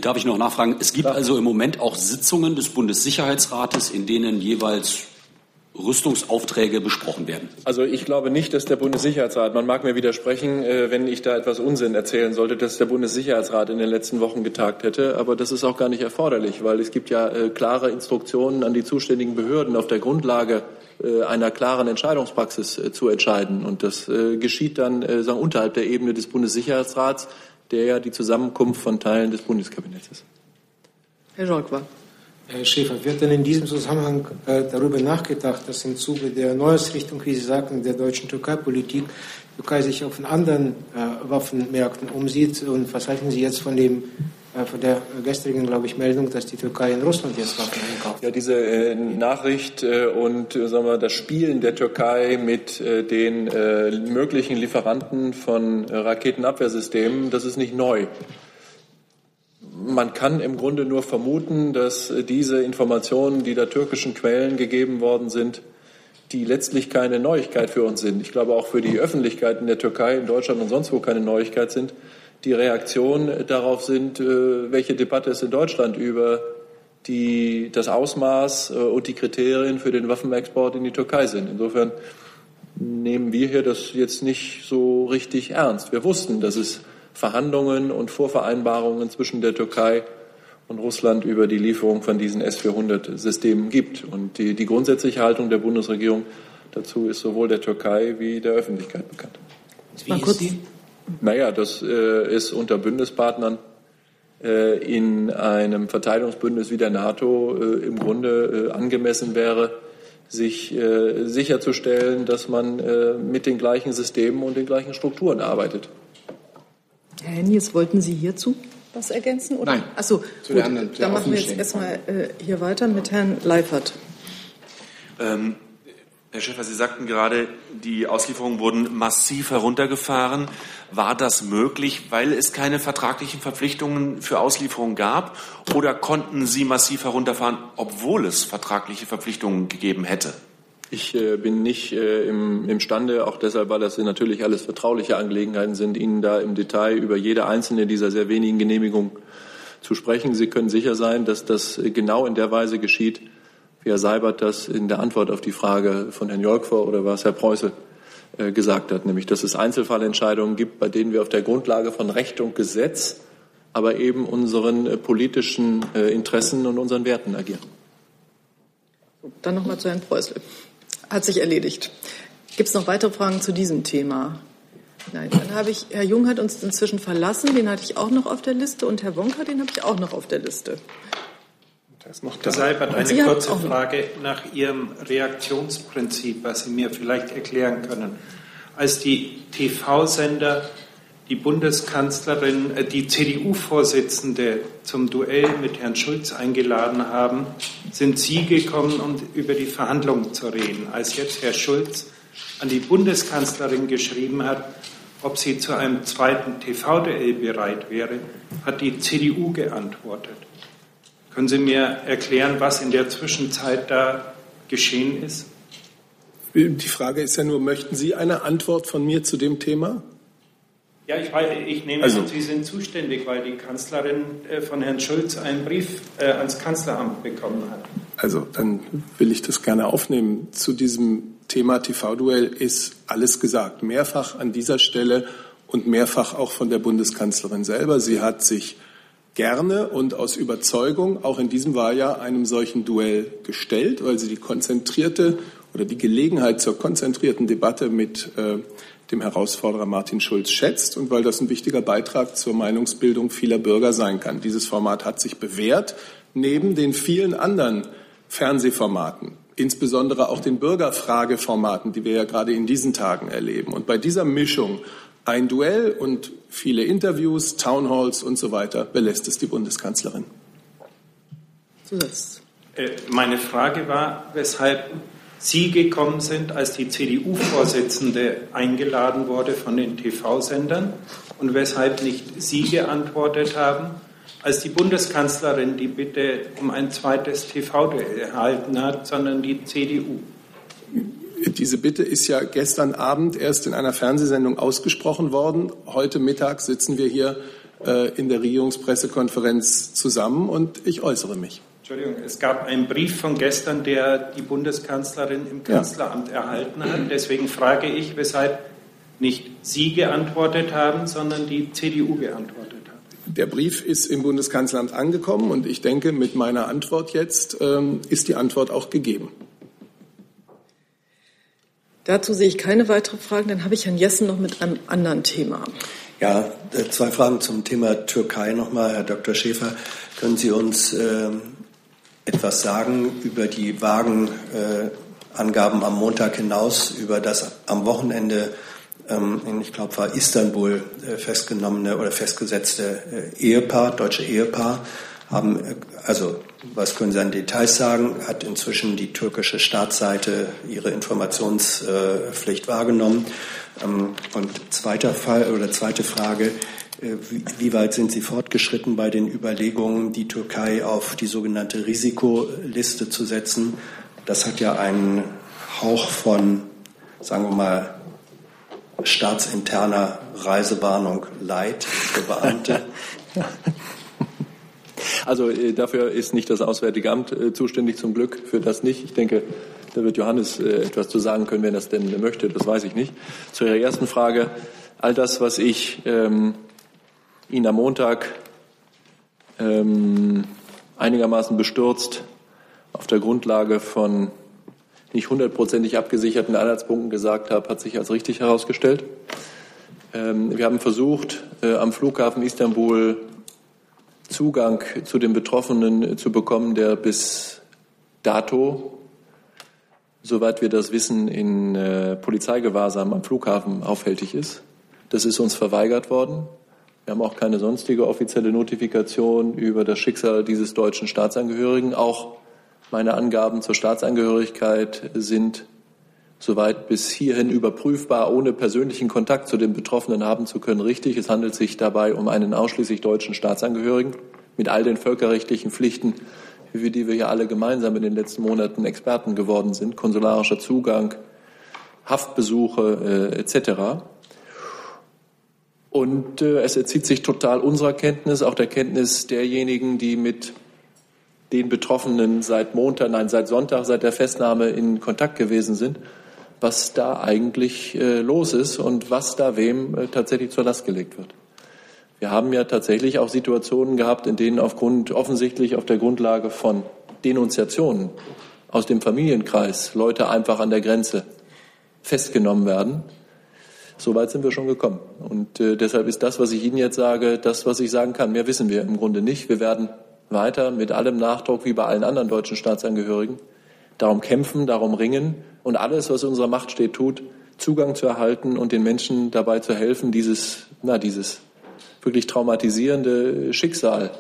Speaker 19: Darf ich noch nachfragen? Es gibt also im Moment auch Sitzungen des Bundessicherheitsrates, in denen jeweils Rüstungsaufträge besprochen werden.
Speaker 8: Also ich glaube nicht, dass der Bundessicherheitsrat, man mag mir widersprechen, wenn ich da etwas Unsinn erzählen sollte, dass der Bundessicherheitsrat in den letzten Wochen getagt hätte. Aber das ist auch gar nicht erforderlich, weil es gibt ja klare Instruktionen an die zuständigen Behörden auf der Grundlage einer klaren Entscheidungspraxis zu entscheiden. Und das geschieht dann sagen, unterhalb der Ebene des Bundessicherheitsrats, der ja die Zusammenkunft von Teilen des Bundeskabinetts ist.
Speaker 1: Herr Scholk
Speaker 12: Herr Schäfer, wird denn in diesem Zusammenhang äh, darüber nachgedacht, dass im Zuge der Neuausrichtung, wie Sie sagten, der deutschen Türkei-Politik, die Türkei sich auf anderen äh, Waffenmärkten umsieht? Und was halten Sie jetzt von dem äh, von der gestrigen, glaube ich, Meldung, dass die Türkei in Russland jetzt Waffen einkauft.
Speaker 8: Ja, diese äh, Nachricht äh, und äh, sagen wir, das Spielen der Türkei mit äh, den möglichen Lieferanten von Raketenabwehrsystemen, das ist nicht neu man kann im Grunde nur vermuten, dass diese Informationen, die der türkischen Quellen gegeben worden sind, die letztlich keine Neuigkeit für uns sind. Ich glaube auch für die Öffentlichkeit in der Türkei, in Deutschland und sonst wo keine Neuigkeit sind. Die Reaktion darauf sind, äh, welche Debatte es in Deutschland über die, das Ausmaß äh, und die Kriterien für den Waffenexport in die Türkei sind. Insofern nehmen wir hier das jetzt nicht so richtig ernst. Wir wussten, dass es Verhandlungen und Vorvereinbarungen zwischen der Türkei und Russland über die Lieferung von diesen S-400-Systemen gibt. Und die, die, grundsätzliche Haltung der Bundesregierung dazu ist sowohl der Türkei wie der Öffentlichkeit bekannt.
Speaker 12: Wie ist die?
Speaker 8: Naja, das äh, ist unter Bündnispartnern äh, in einem Verteidigungsbündnis wie der NATO äh, im Grunde äh, angemessen wäre, sich äh, sicherzustellen, dass man äh, mit den gleichen Systemen und den gleichen Strukturen arbeitet.
Speaker 1: Herr Hennies, wollten Sie hierzu was ergänzen? Oder?
Speaker 10: Nein.
Speaker 1: Achso, gut. Anderen, dann machen wir jetzt erstmal äh, hier weiter mit Herrn Leifert.
Speaker 3: Ähm, Herr Schäfer, Sie sagten gerade, die Auslieferungen wurden massiv heruntergefahren. War das möglich, weil es keine vertraglichen Verpflichtungen für Auslieferungen gab? Oder konnten Sie massiv herunterfahren, obwohl es vertragliche Verpflichtungen gegeben hätte?
Speaker 8: Ich äh, bin nicht äh, im, imstande, auch deshalb, weil das natürlich alles vertrauliche Angelegenheiten sind, Ihnen da im Detail über jede einzelne dieser sehr wenigen Genehmigungen zu sprechen. Sie können sicher sein, dass das genau in der Weise geschieht, wie Herr Seibert das in der Antwort auf die Frage von Herrn Jolkfor oder was Herr Preußel gesagt hat, nämlich dass es Einzelfallentscheidungen gibt, bei denen wir auf der Grundlage von Recht und Gesetz, aber eben unseren äh, politischen äh, Interessen und unseren Werten agieren.
Speaker 1: Dann noch mal zu Herrn Preußel. hat sich erledigt. Gibt es noch weitere Fragen zu diesem Thema? Nein, dann habe ich, Herr Jung hat uns inzwischen verlassen, den hatte ich auch noch auf der Liste und Herr Wonka, den habe ich auch noch auf der Liste.
Speaker 5: Herr Seibert, eine kurze Frage nach Ihrem Reaktionsprinzip, was Sie mir vielleicht erklären können. Als die TV-Sender die Bundeskanzlerin, äh, die CDU-Vorsitzende zum Duell mit Herrn Schulz eingeladen haben, sind Sie gekommen, um über die Verhandlungen zu reden. Als jetzt Herr Schulz an die Bundeskanzlerin geschrieben hat, ob sie zu einem zweiten TV-Duell bereit wäre, hat die CDU geantwortet. Können Sie mir erklären, was in der Zwischenzeit da geschehen ist?
Speaker 2: Die Frage ist ja nur, möchten Sie eine Antwort von mir zu dem Thema?
Speaker 5: Ja, ich, weiß, ich nehme also, an, Sie sind zuständig, weil die Kanzlerin äh, von Herrn Schulz einen Brief äh, ans Kanzleramt bekommen hat.
Speaker 2: Also dann will ich das gerne aufnehmen. Zu diesem Thema TV-Duell ist alles gesagt. Mehrfach an dieser Stelle und mehrfach auch von der Bundeskanzlerin selber. Sie hat sich gerne und aus Überzeugung auch in diesem Wahljahr einem solchen Duell gestellt, weil sie die konzentrierte oder die Gelegenheit zur konzentrierten Debatte mit äh, dem Herausforderer Martin Schulz schätzt und weil das ein wichtiger Beitrag zur Meinungsbildung vieler Bürger sein kann. Dieses Format hat sich bewährt, neben den vielen anderen Fernsehformaten, insbesondere auch den Bürgerfrageformaten, die wir ja gerade in diesen Tagen erleben. Und bei dieser Mischung ein Duell und viele Interviews, Townhalls und so weiter belässt es die Bundeskanzlerin.
Speaker 5: Zusatz. Äh, meine Frage war, weshalb Sie gekommen sind, als die CDU-Vorsitzende eingeladen wurde von den TV-Sendern und weshalb nicht Sie geantwortet haben, als die Bundeskanzlerin die Bitte um ein zweites TV-Duell erhalten hat, sondern die CDU.
Speaker 2: Diese Bitte ist ja gestern Abend erst in einer Fernsehsendung ausgesprochen worden. Heute Mittag sitzen wir hier äh, in der Regierungspressekonferenz zusammen und ich äußere mich.
Speaker 5: Entschuldigung, es gab einen Brief von gestern, der die Bundeskanzlerin im Kanzleramt ja. erhalten hat. Deswegen frage ich, weshalb nicht Sie geantwortet haben, sondern die CDU geantwortet hat.
Speaker 2: Der Brief ist im Bundeskanzleramt angekommen und ich denke, mit meiner Antwort jetzt ähm, ist die Antwort auch gegeben.
Speaker 1: Dazu sehe ich keine weiteren Fragen. Dann habe ich Herrn Jessen noch mit einem anderen Thema.
Speaker 11: Ja, äh, zwei Fragen zum Thema Türkei nochmal, Herr Dr. Schäfer. Können Sie uns ähm, etwas sagen über die vagen äh, Angaben am Montag hinaus, über das am Wochenende, ähm, ich glaube, war Istanbul äh, festgenommene oder festgesetzte äh, Ehepaar, deutsche Ehepaar, haben, äh, also was können Sie an Details sagen, hat inzwischen die türkische Staatsseite ihre Informationspflicht wahrgenommen. Ähm, und zweiter Fall oder zweite Frage, äh, wie weit sind Sie fortgeschritten bei den Überlegungen, die Türkei auf die sogenannte Risikoliste zu setzen? Das hat ja einen Hauch von, sagen wir mal, staatsinterner Reisewarnung Leid für.
Speaker 8: Also äh, dafür ist nicht das Auswärtige Amt äh, zuständig, zum Glück, für das nicht. Ich denke, da wird Johannes etwas zu sagen können, wenn er das denn möchte, das weiß ich nicht. Zu Ihrer ersten Frage, all das, was ich ähm, ihn am Montag ähm, einigermaßen bestürzt auf der Grundlage von nicht hundertprozentig abgesicherten Anhaltspunkten gesagt habe, hat sich als richtig herausgestellt. Ähm, wir haben versucht, äh, am Flughafen Istanbul Zugang zu den Betroffenen zu bekommen, der bis dato, soweit wir das wissen, in äh, Polizeigewahrsam am Flughafen aufhältig ist. Das ist uns verweigert worden. Wir haben auch keine sonstige offizielle Notifikation über das Schicksal dieses deutschen Staatsangehörigen. Auch meine Angaben zur Staatsangehörigkeit sind soweit bis hierhin überprüfbar, ohne persönlichen Kontakt zu den Betroffenen haben zu können, richtig. Es handelt sich dabei um einen ausschließlich deutschen Staatsangehörigen mit all den völkerrechtlichen Pflichten, für die wir ja alle gemeinsam in den letzten Monaten Experten geworden sind, konsularischer Zugang, Haftbesuche äh, etc. Und äh, es erzieht sich total unserer Kenntnis, auch der Kenntnis derjenigen, die mit den Betroffenen seit Montag, nein, seit Sonntag, seit der Festnahme in Kontakt gewesen sind, was da eigentlich äh, los ist und was da wem äh, tatsächlich zur Last gelegt wird. Wir haben ja tatsächlich auch Situationen gehabt, in denen aufgrund offensichtlich auf der Grundlage von Denunziationen aus dem Familienkreis Leute einfach an der Grenze festgenommen werden. So weit sind wir schon gekommen. Und äh, deshalb ist das, was ich Ihnen jetzt sage, das, was ich sagen kann. Mehr wissen wir im Grunde nicht. Wir werden weiter mit allem Nachdruck wie bei allen anderen deutschen Staatsangehörigen darum kämpfen, darum ringen und alles, was in unserer Macht steht, tut, Zugang zu erhalten und den Menschen dabei zu helfen, dieses, na, dieses wirklich traumatisierende Schicksal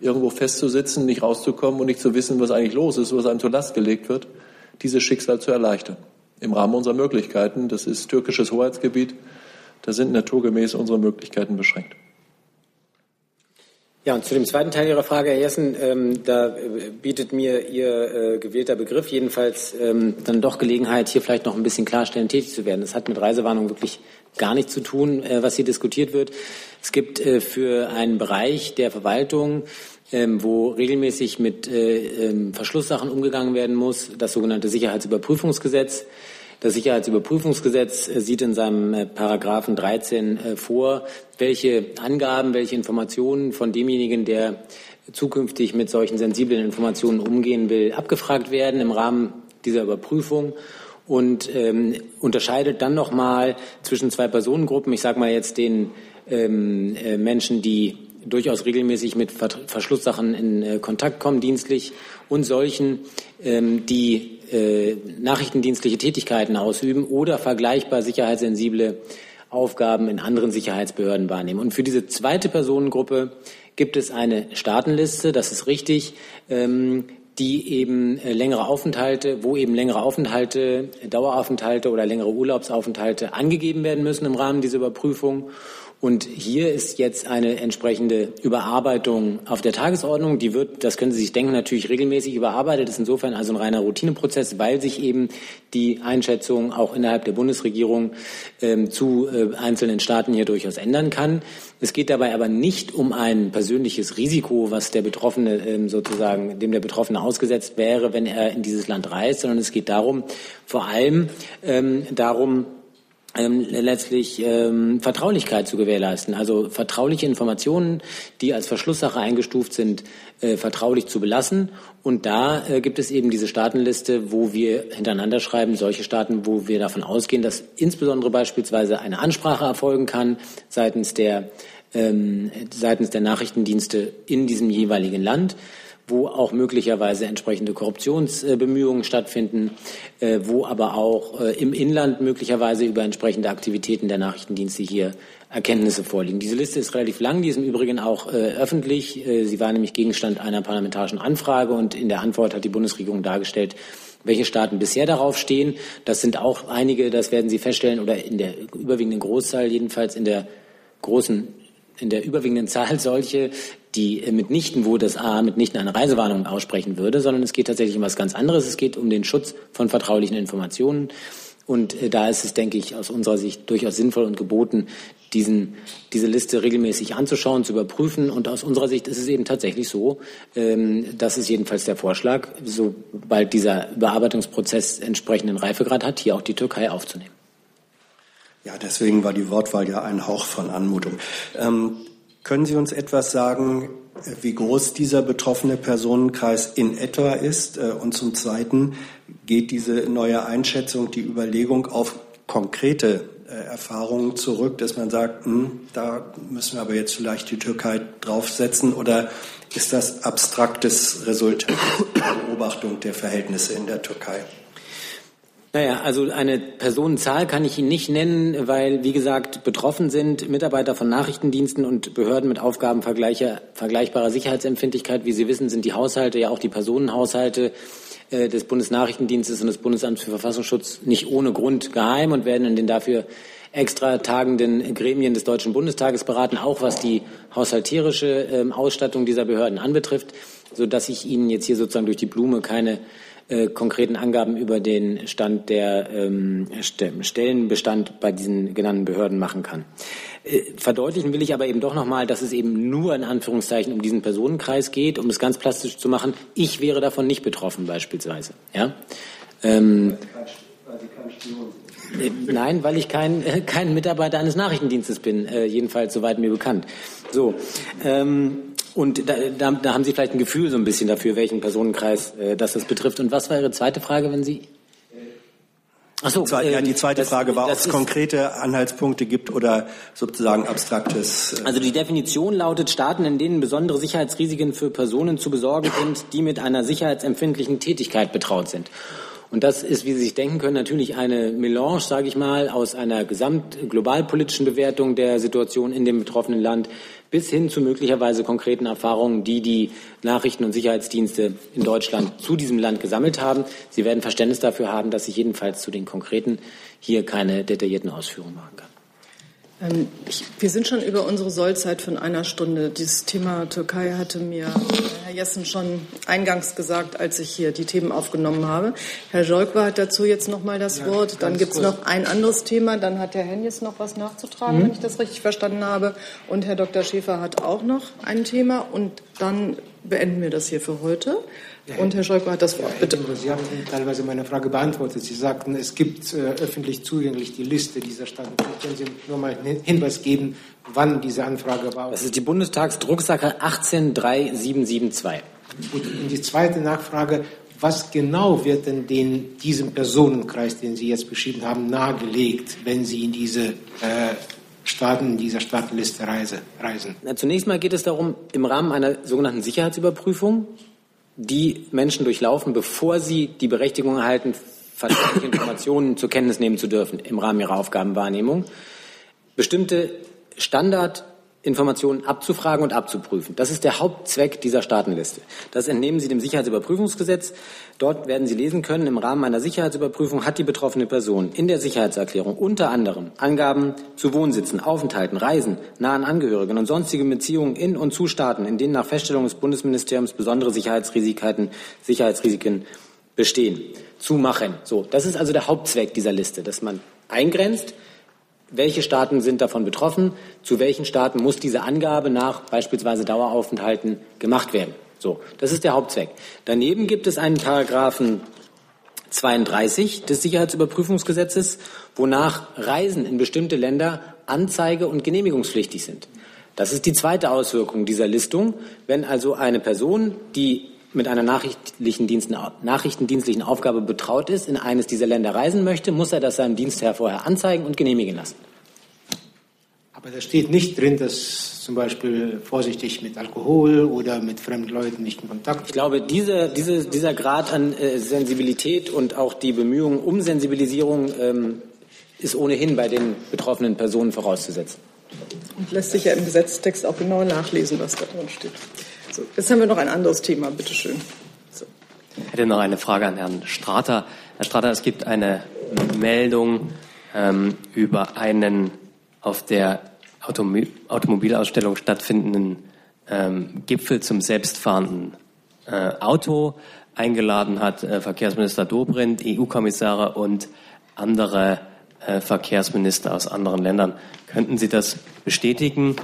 Speaker 8: irgendwo festzusitzen, nicht rauszukommen und nicht zu wissen, was eigentlich los ist, was einem zur Last gelegt wird, dieses Schicksal zu erleichtern. Im Rahmen unserer Möglichkeiten. Das ist türkisches Hoheitsgebiet. Da sind naturgemäß unsere Möglichkeiten beschränkt.
Speaker 16: Ja, und zu dem zweiten Teil Ihrer Frage, Herr Jessen, ähm, da äh, bietet mir Ihr äh, gewählter Begriff jedenfalls ähm, dann doch Gelegenheit, hier vielleicht noch ein bisschen klarstellen tätig zu werden. Das hat mit Reisewarnung wirklich gar nichts zu tun, äh, was hier diskutiert wird. Es gibt äh, für einen Bereich der Verwaltung, ähm, wo regelmäßig mit äh, ähm, Verschlusssachen umgegangen werden muss, das sogenannte Sicherheitsüberprüfungsgesetz. Das Sicherheitsüberprüfungsgesetz äh, sieht in seinem äh, Paragraphen 13 äh, vor, welche Angaben, welche Informationen von demjenigen, der zukünftig mit solchen sensiblen Informationen umgehen will, abgefragt werden im Rahmen dieser Überprüfung und ähm, unterscheidet dann nochmal zwischen zwei Personengruppen. Ich sage mal jetzt den ähm, äh, Menschen, die durchaus regelmäßig mit Verschlusssachen in äh, Kontakt kommen, dienstlich, und solchen, ähm, die äh, nachrichtendienstliche Tätigkeiten ausüben oder vergleichbar sicherheitssensible Aufgaben in anderen Sicherheitsbehörden wahrnehmen. Und für diese zweite Personengruppe gibt es eine Staatenliste, das ist richtig, ähm, die eben äh, längere Aufenthalte, wo eben längere Aufenthalte, Daueraufenthalte oder längere Urlaubsaufenthalte angegeben werden müssen im Rahmen dieser Überprüfung. Und hier ist jetzt eine entsprechende Überarbeitung auf der Tagesordnung. Die wird, das können Sie sich denken, natürlich regelmäßig überarbeitet. Das ist insofern also ein reiner Routineprozess, weil sich eben die Einschätzung auch innerhalb der Bundesregierung ähm, zu äh, einzelnen Staaten hier durchaus ändern kann. Es geht dabei aber nicht um ein persönliches Risiko, was der Betroffene ähm, sozusagen, dem der Betroffene ausgesetzt wäre, wenn er in dieses Land reist, sondern es geht darum, vor allem ähm, darum, ähm, letztlich ähm, Vertraulichkeit zu gewährleisten. Also vertrauliche Informationen, die als Verschlusssache eingestuft sind, äh, vertraulich zu belassen. Und da äh, gibt es eben diese Staatenliste, wo wir hintereinander schreiben, solche Staaten, wo wir davon ausgehen, dass insbesondere beispielsweise eine Ansprache erfolgen kann seitens der, ähm, seitens der Nachrichtendienste in diesem jeweiligen Land wo auch möglicherweise entsprechende Korruptionsbemühungen stattfinden, äh, wo aber auch äh, im Inland möglicherweise über entsprechende Aktivitäten der Nachrichtendienste hier Erkenntnisse vorliegen. Diese Liste ist relativ lang, die ist im Übrigen auch äh, öffentlich. Sie war nämlich Gegenstand einer parlamentarischen Anfrage und in der Antwort hat die Bundesregierung dargestellt, welche Staaten bisher darauf stehen. Das sind auch einige, das werden Sie feststellen, oder in der überwiegenden Großzahl jedenfalls in der großen in der überwiegenden Zahl solche, die mitnichten, wo das A mitnichten eine Reisewarnung aussprechen würde, sondern es geht tatsächlich um was ganz anderes. Es geht um den Schutz von vertraulichen Informationen. Und äh, da ist es, denke ich, aus unserer Sicht durchaus sinnvoll und geboten, diesen, diese Liste regelmäßig anzuschauen, zu überprüfen. Und aus unserer Sicht ist es eben tatsächlich so, ähm, das ist jedenfalls der Vorschlag, sobald dieser Überarbeitungsprozess entsprechenden Reifegrad hat, hier auch die Türkei aufzunehmen.
Speaker 11: Ja, deswegen war die Wortwahl ja ein Hauch von Anmutung. Ähm, können Sie uns etwas sagen, wie groß dieser betroffene Personenkreis in etwa ist? Äh, und zum Zweiten, geht diese neue Einschätzung, die Überlegung auf konkrete äh, Erfahrungen zurück, dass man sagt, hm, da müssen wir aber jetzt vielleicht die Türkei draufsetzen? Oder ist das abstraktes Resultat der Beobachtung der Verhältnisse in der Türkei?
Speaker 16: Naja, also eine Personenzahl kann ich Ihnen nicht nennen, weil, wie gesagt, betroffen sind Mitarbeiter von Nachrichtendiensten und Behörden mit Aufgaben vergleichbarer Sicherheitsempfindlichkeit. Wie Sie wissen, sind die Haushalte, ja auch die Personenhaushalte äh, des Bundesnachrichtendienstes und des Bundesamts für Verfassungsschutz nicht ohne Grund geheim und werden in den dafür extra tagenden Gremien des Deutschen Bundestages beraten, auch was die haushalterische ähm, Ausstattung dieser Behörden anbetrifft, sodass ich Ihnen jetzt hier sozusagen durch die Blume keine äh, konkreten Angaben über den Stand der ähm, Stellenbestand bei diesen genannten Behörden machen kann. Äh, verdeutlichen will ich aber eben doch nochmal, dass es eben nur in Anführungszeichen um diesen Personenkreis geht, um es ganz plastisch zu machen. Ich wäre davon nicht betroffen beispielsweise. Ja? Ähm, äh, Nein, weil ich kein, äh, kein Mitarbeiter eines Nachrichtendienstes bin, äh, jedenfalls soweit mir bekannt. So, ähm, Und da, da, da, haben Sie vielleicht ein Gefühl so ein bisschen dafür, welchen Personenkreis äh, das das betrifft. Und was war Ihre zweite Frage, wenn Sie
Speaker 11: Ach so, ja, die ähm, zweite das, Frage war, ob es konkrete Anhaltspunkte gibt oder sozusagen abstraktes.
Speaker 16: Äh also die Definition lautet Staaten, in denen besondere Sicherheitsrisiken für Personen zu besorgen sind, die mit einer sicherheitsempfindlichen Tätigkeit betraut sind. Und das ist, wie Sie sich denken können, natürlich eine Melange, sage ich mal, aus einer gesamt globalpolitischen Bewertung der Situation in dem betroffenen Land bis hin zu möglicherweise konkreten Erfahrungen, die die Nachrichten- und Sicherheitsdienste in Deutschland zu diesem Land gesammelt haben. Sie werden Verständnis dafür haben, dass ich jedenfalls zu den konkreten hier keine detaillierten Ausführungen machen kann.
Speaker 1: Ähm, ich, wir sind schon über unsere Sollzeit von einer Stunde. Dieses Thema Türkei hatte mir Herr Jessen schon eingangs gesagt, als ich hier die Themen aufgenommen habe. Herr Jolkwa hat dazu jetzt noch mal das ja, Wort. Dann gibt es noch ein anderes Thema. Dann hat Herr Henjes noch was nachzutragen, mhm. wenn ich das richtig verstanden habe. Und Herr Dr. Schäfer hat auch noch ein Thema. Und dann beenden wir das hier für heute. Und Herr Scholko hat das Wort. Bitte.
Speaker 12: Sie haben teilweise meine Frage beantwortet. Sie sagten, es gibt äh, öffentlich zugänglich die Liste dieser Staaten. Können Sie nur mal einen Hinweis geben, wann diese Anfrage war?
Speaker 16: Das ist die Bundestagsdrucksache 183772.
Speaker 12: Gut, und die zweite Nachfrage, was genau wird denn den, diesem Personenkreis, den Sie jetzt beschrieben haben, nahegelegt, wenn Sie in diese äh, Staaten in dieser Staatenliste reise, reisen?
Speaker 16: Na, zunächst mal geht es darum, im Rahmen einer sogenannten Sicherheitsüberprüfung die Menschen durchlaufen, bevor sie die Berechtigung erhalten, vertragliche Informationen zur Kenntnis nehmen zu dürfen im Rahmen ihrer Aufgabenwahrnehmung, bestimmte Standard Informationen abzufragen und abzuprüfen. Das ist der Hauptzweck dieser Staatenliste. Das entnehmen Sie dem Sicherheitsüberprüfungsgesetz. Dort werden Sie lesen können, im Rahmen einer Sicherheitsüberprüfung hat die betroffene Person in der Sicherheitserklärung unter anderem Angaben zu Wohnsitzen, Aufenthalten, Reisen, nahen Angehörigen und sonstigen Beziehungen in und zu Staaten, in denen nach Feststellung des Bundesministeriums besondere Sicherheitsrisiken, Sicherheitsrisiken bestehen, zu machen. So, das ist also der Hauptzweck dieser Liste, dass man eingrenzt, welche Staaten sind davon betroffen, zu welchen Staaten muss diese Angabe nach beispielsweise Daueraufenthalten gemacht werden. So, das ist der Hauptzweck. Daneben gibt es einen Paragraphen 32 des Sicherheitsüberprüfungsgesetzes, wonach Reisen in bestimmte Länder anzeige- und genehmigungspflichtig sind. Das ist die zweite Auswirkung dieser Listung. Wenn also eine Person, die mit einer nachrichtendienstlichen Aufgabe betraut ist, in eines dieser Länder reisen möchte, muss er das seinem Dienstherr vorher anzeigen und genehmigen lassen.
Speaker 12: Aber da steht nicht drin, dass zum Beispiel vorsichtig mit Alkohol oder mit fremden Leuten nicht in Kontakt.
Speaker 16: Ich glaube, diese, diese, dieser Grad an äh, Sensibilität und auch die Bemühungen um Sensibilisierung ähm, ist ohnehin bei den betroffenen Personen vorauszusetzen.
Speaker 1: Und lässt sich ja im Gesetztext auch genau nachlesen, was da drin steht. So, jetzt haben wir noch ein anderes Thema, bitte schön. So.
Speaker 17: Ich hätte noch eine Frage an Herrn Strater. Herr Strater, es gibt eine Meldung ähm, über einen auf der Automi Automobilausstellung stattfindenden ähm, Gipfel zum selbstfahrenden äh, Auto. Eingeladen hat äh, Verkehrsminister Dobrindt, EU-Kommissare und andere äh, Verkehrsminister aus anderen Ländern. Könnten Sie das bestätigen?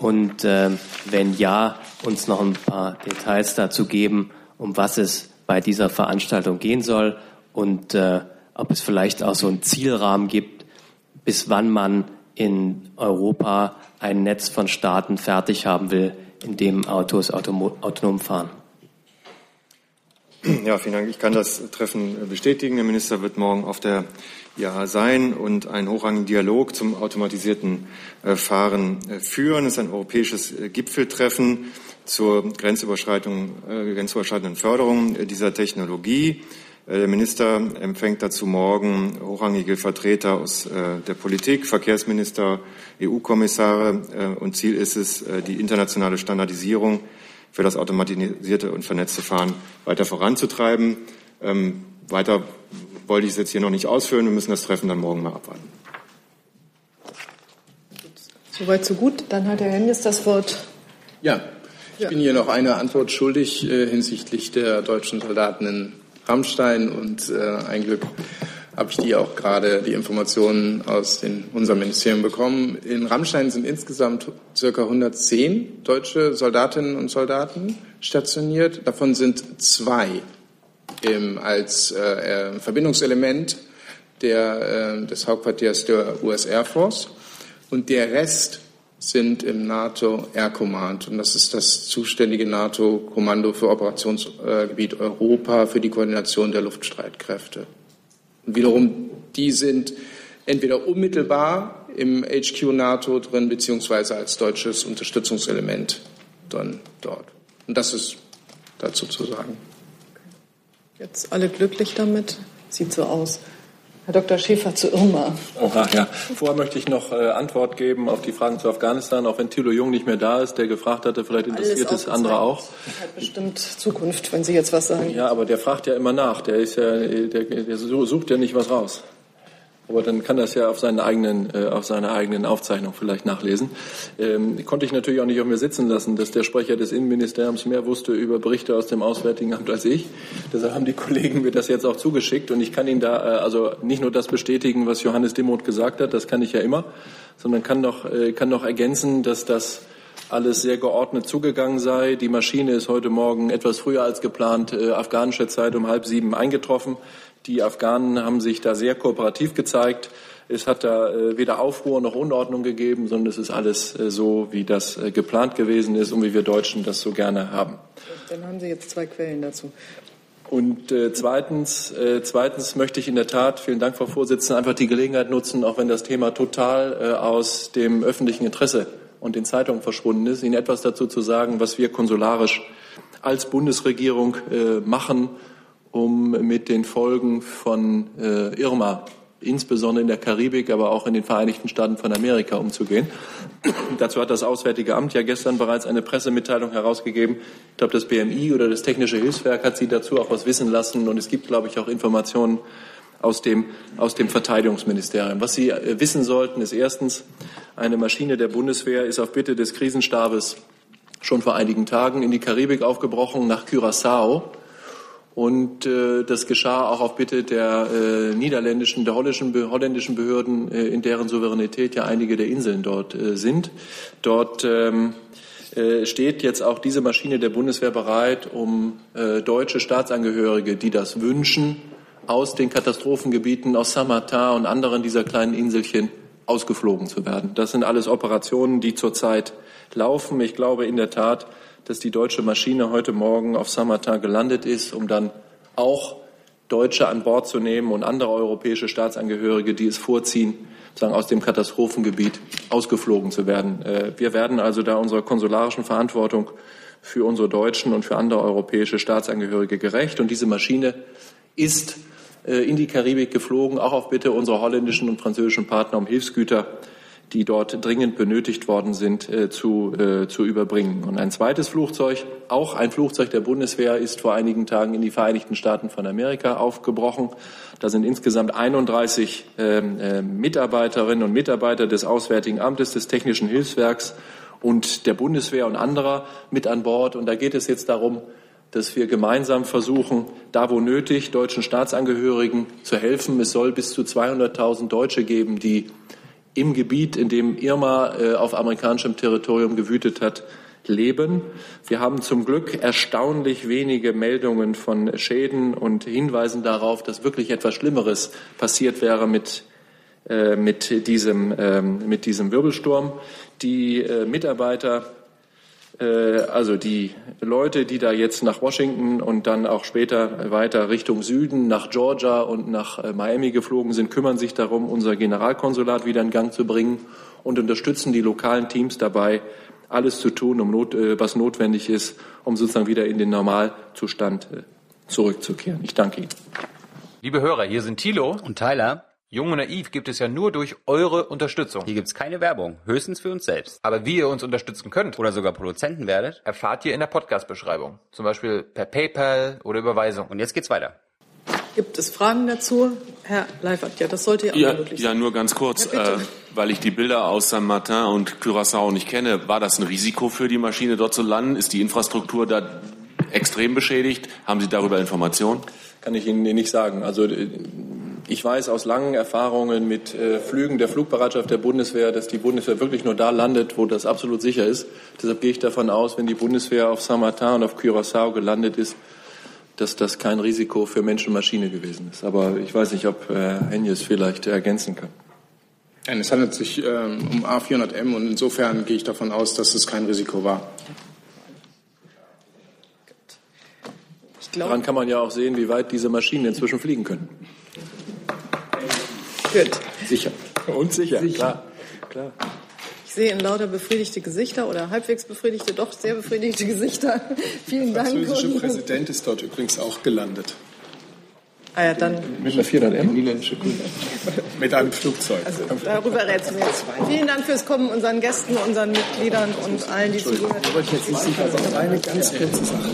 Speaker 17: Und äh, wenn ja, uns noch ein paar Details dazu geben, um was es bei dieser Veranstaltung gehen soll und äh, ob es vielleicht auch so einen Zielrahmen gibt, bis wann man in Europa ein Netz von Staaten fertig haben will, in dem Autos autonom fahren.
Speaker 6: Ja, vielen Dank. Ich kann das Treffen bestätigen. Der Minister wird morgen auf der ja sein und einen hochrangigen Dialog zum automatisierten äh, Fahren äh, führen. Es ist ein europäisches äh, Gipfeltreffen zur Grenzüberschreitung, grenzüberschreitenden Förderung dieser Technologie. Der Minister empfängt dazu morgen hochrangige Vertreter aus der Politik, Verkehrsminister, EU-Kommissare. Und Ziel ist es, die internationale Standardisierung für das automatisierte und vernetzte Fahren weiter voranzutreiben. Ähm, weiter wollte ich es jetzt hier noch nicht ausführen. Wir müssen das Treffen dann morgen mal abwarten.
Speaker 1: Soweit, so gut. Dann hat Herr Hennis das Wort.
Speaker 10: Ja, ich ja. bin hier noch eine Antwort schuldig äh, hinsichtlich der deutschen Soldaten in Rammstein. Und äh, ein Glück habe ich die auch gerade die Informationen aus den, unserem Ministerium bekommen. In Rammstein sind insgesamt circa 110 deutsche Soldatinnen und Soldaten stationiert. Davon sind zwei im, als äh, Verbindungselement der, äh, des Hauptquartiers der US Air Force. Und der Rest sind im NATO Air Command. Und das ist das zuständige NATO-Kommando für Operationsgebiet Europa für die Koordination der Luftstreitkräfte. Und wiederum, die sind entweder unmittelbar im HQ NATO drin, beziehungsweise als deutsches Unterstützungselement dann dort. Und das ist dazu zu sagen.
Speaker 1: Jetzt alle glücklich damit? Sieht so aus. Herr Dr. Schäfer zu Irma.
Speaker 8: Oha, ja. Vorher möchte ich noch äh, Antwort geben auf die Fragen zu Afghanistan, auch wenn Thilo Jung nicht mehr da ist, der gefragt hatte, vielleicht interessiert es andere auch.
Speaker 1: Das hat bestimmt Zukunft, wenn Sie jetzt was sagen.
Speaker 8: Ja, aber der fragt ja immer nach. Der ist ja, der, der sucht ja nicht was raus. Aber dann kann das ja auf, seinen eigenen, äh, auf seiner eigenen Aufzeichnung vielleicht nachlesen. Ähm, konnte ich natürlich auch nicht auf mir sitzen lassen, dass der Sprecher des Innenministeriums mehr wusste über Berichte aus dem Auswärtigen Amt als ich. Deshalb haben die Kollegen mir das jetzt auch zugeschickt und ich kann Ihnen da äh, also nicht nur das bestätigen, was Johannes Demuth gesagt hat, das kann ich ja immer, sondern kann noch, äh, kann noch ergänzen, dass das alles sehr geordnet zugegangen sei. Die Maschine ist heute Morgen etwas früher als geplant, äh, afghanische Zeit um halb sieben eingetroffen. Die Afghanen haben sich da sehr kooperativ gezeigt. Es hat da äh, weder Aufruhr noch Unordnung gegeben, sondern es ist alles äh, so, wie das äh, geplant gewesen ist und wie wir Deutschen das so gerne haben.
Speaker 1: Dann haben Sie jetzt zwei Quellen dazu.
Speaker 8: Und äh, zweitens, äh, zweitens möchte ich in der Tat, vielen Dank, Frau Vorsitzende, einfach die Gelegenheit nutzen, auch wenn das Thema total äh, aus dem öffentlichen Interesse und den Zeitungen verschwunden ist, Ihnen etwas dazu zu sagen, was wir konsularisch als Bundesregierung äh, machen, um mit den Folgen von äh, Irma, insbesondere in der Karibik, aber auch in den Vereinigten Staaten von Amerika umzugehen. Dazu hat das Auswärtige Amt ja gestern bereits eine Pressemitteilung herausgegeben. Ich glaube, das BMI oder das Technische Hilfswerk hat Sie dazu auch was wissen lassen. Und es gibt, glaube ich, auch Informationen aus dem, aus dem Verteidigungsministerium. Was Sie äh, wissen sollten, ist erstens, eine Maschine der Bundeswehr ist auf Bitte des Krisenstabes schon vor einigen Tagen in die Karibik aufgebrochen, nach Curaçao und äh, das geschah auch auf Bitte der äh, niederländischen, der holländischen, holländischen Behörden, äh, in deren Souveränität ja einige der Inseln dort äh, sind. Dort ähm, äh, steht jetzt auch diese Maschine der Bundeswehr bereit, um äh, deutsche Staatsangehörige, die das wünschen, aus den Katastrophengebieten, aus Samata und anderen dieser kleinen Inselchen ausgeflogen zu werden. Das sind alles Operationen, die zurzeit laufen. Ich glaube in der Tat, dass die deutsche Maschine heute Morgen auf Samartin gelandet ist, um dann auch Deutsche an Bord zu nehmen und andere europäische Staatsangehörige, die es vorziehen, sagen aus dem Katastrophengebiet ausgeflogen zu werden. Äh, wir werden also da unserer konsularischen Verantwortung für unsere deutschen und für andere europäische Staatsangehörige gerecht. Und diese Maschine ist äh, in die Karibik geflogen, auch auf Bitte unserer holländischen und französischen Partner, um Hilfsgüter die dort dringend benötigt worden sind, äh, zu, äh, zu überbringen. Und ein zweites Flugzeug, auch ein Flugzeug der Bundeswehr, ist vor einigen Tagen in die Vereinigten Staaten von Amerika aufgebrochen. Da sind insgesamt 31 ähm, äh, Mitarbeiterinnen und Mitarbeiter des Auswärtigen Amtes, des Technischen Hilfswerks und der Bundeswehr und anderer mit an Bord. Und da geht es jetzt darum, dass wir gemeinsam versuchen, da wo nötig, deutschen Staatsangehörigen zu helfen. Es soll bis zu 200.000 Deutsche geben, die im Gebiet, in dem Irma äh, auf amerikanischem Territorium gewütet hat, leben. Wir haben zum Glück erstaunlich wenige Meldungen von Schäden und Hinweisen darauf, dass wirklich etwas Schlimmeres passiert wäre mit, äh, mit, diesem, äh, mit diesem Wirbelsturm. Die äh, Mitarbeiter also die Leute, die da jetzt nach Washington und dann auch später weiter Richtung Süden, nach Georgia und nach äh, Miami geflogen sind, kümmern sich darum, unser Generalkonsulat wieder in Gang zu bringen und unterstützen die lokalen Teams dabei, alles zu tun, um not, äh, was notwendig ist, um sozusagen wieder in den Normalzustand zurückzukehren. Ich danke Ihnen.
Speaker 20: Liebe Hörer, hier sind Thilo
Speaker 4: und Tyler.
Speaker 20: Jung und Naiv gibt es ja nur durch eure Unterstützung.
Speaker 4: Hier gibt es keine Werbung, höchstens für uns selbst.
Speaker 20: Aber wie ihr uns unterstützen könnt
Speaker 4: oder sogar Produzenten werdet,
Speaker 20: erfahrt ihr in der Podcast-Beschreibung. Zum Beispiel per PayPal oder Überweisung.
Speaker 4: Und jetzt geht's weiter.
Speaker 1: Gibt es Fragen dazu? Herr Leifert, ja, das sollte ja auch
Speaker 3: ja,
Speaker 1: möglich
Speaker 3: sein. Ja, nur ganz kurz, ja, äh, weil ich die Bilder aus San Martin und Curaçao nicht kenne. War das ein Risiko für die Maschine dort zu landen? Ist die Infrastruktur da extrem beschädigt? Haben Sie darüber Informationen?
Speaker 8: Kann ich Ihnen nicht sagen. Also ich weiß aus langen Erfahrungen mit äh, Flügen der Flugbereitschaft der Bundeswehr, dass die Bundeswehr wirklich nur da landet, wo das absolut sicher ist. Deshalb gehe ich davon aus, wenn die Bundeswehr auf Saint-Martin und auf Curaçao gelandet ist, dass das kein Risiko für Mensch und Maschine gewesen ist. Aber ich weiß nicht, ob Herr Henjes vielleicht ergänzen kann.
Speaker 10: Nein, es handelt sich ähm, um A400M und insofern gehe ich davon aus, dass es kein Risiko war.
Speaker 8: Daran kann man ja auch sehen, wie weit diese Maschinen inzwischen fliegen können.
Speaker 1: Gut.
Speaker 8: Sicher. Und sicher, sicher. klar. klar.
Speaker 1: Ich sehe in lauter befriedigte Gesichter oder halbwegs befriedigte, doch sehr befriedigte Gesichter. Vielen
Speaker 2: Der
Speaker 1: Dank.
Speaker 2: französische
Speaker 1: Und-
Speaker 2: Präsident ist dort übrigens auch gelandet.
Speaker 1: Ah ja, dann
Speaker 2: Mit einer 400M? Mit einem Flugzeug.
Speaker 1: Also darüber rätseln wir jetzt. Vielen Dank fürs Kommen, unseren Gästen, unseren Mitgliedern und allen, die zugehört haben.
Speaker 2: Eine ganz kurze Sache.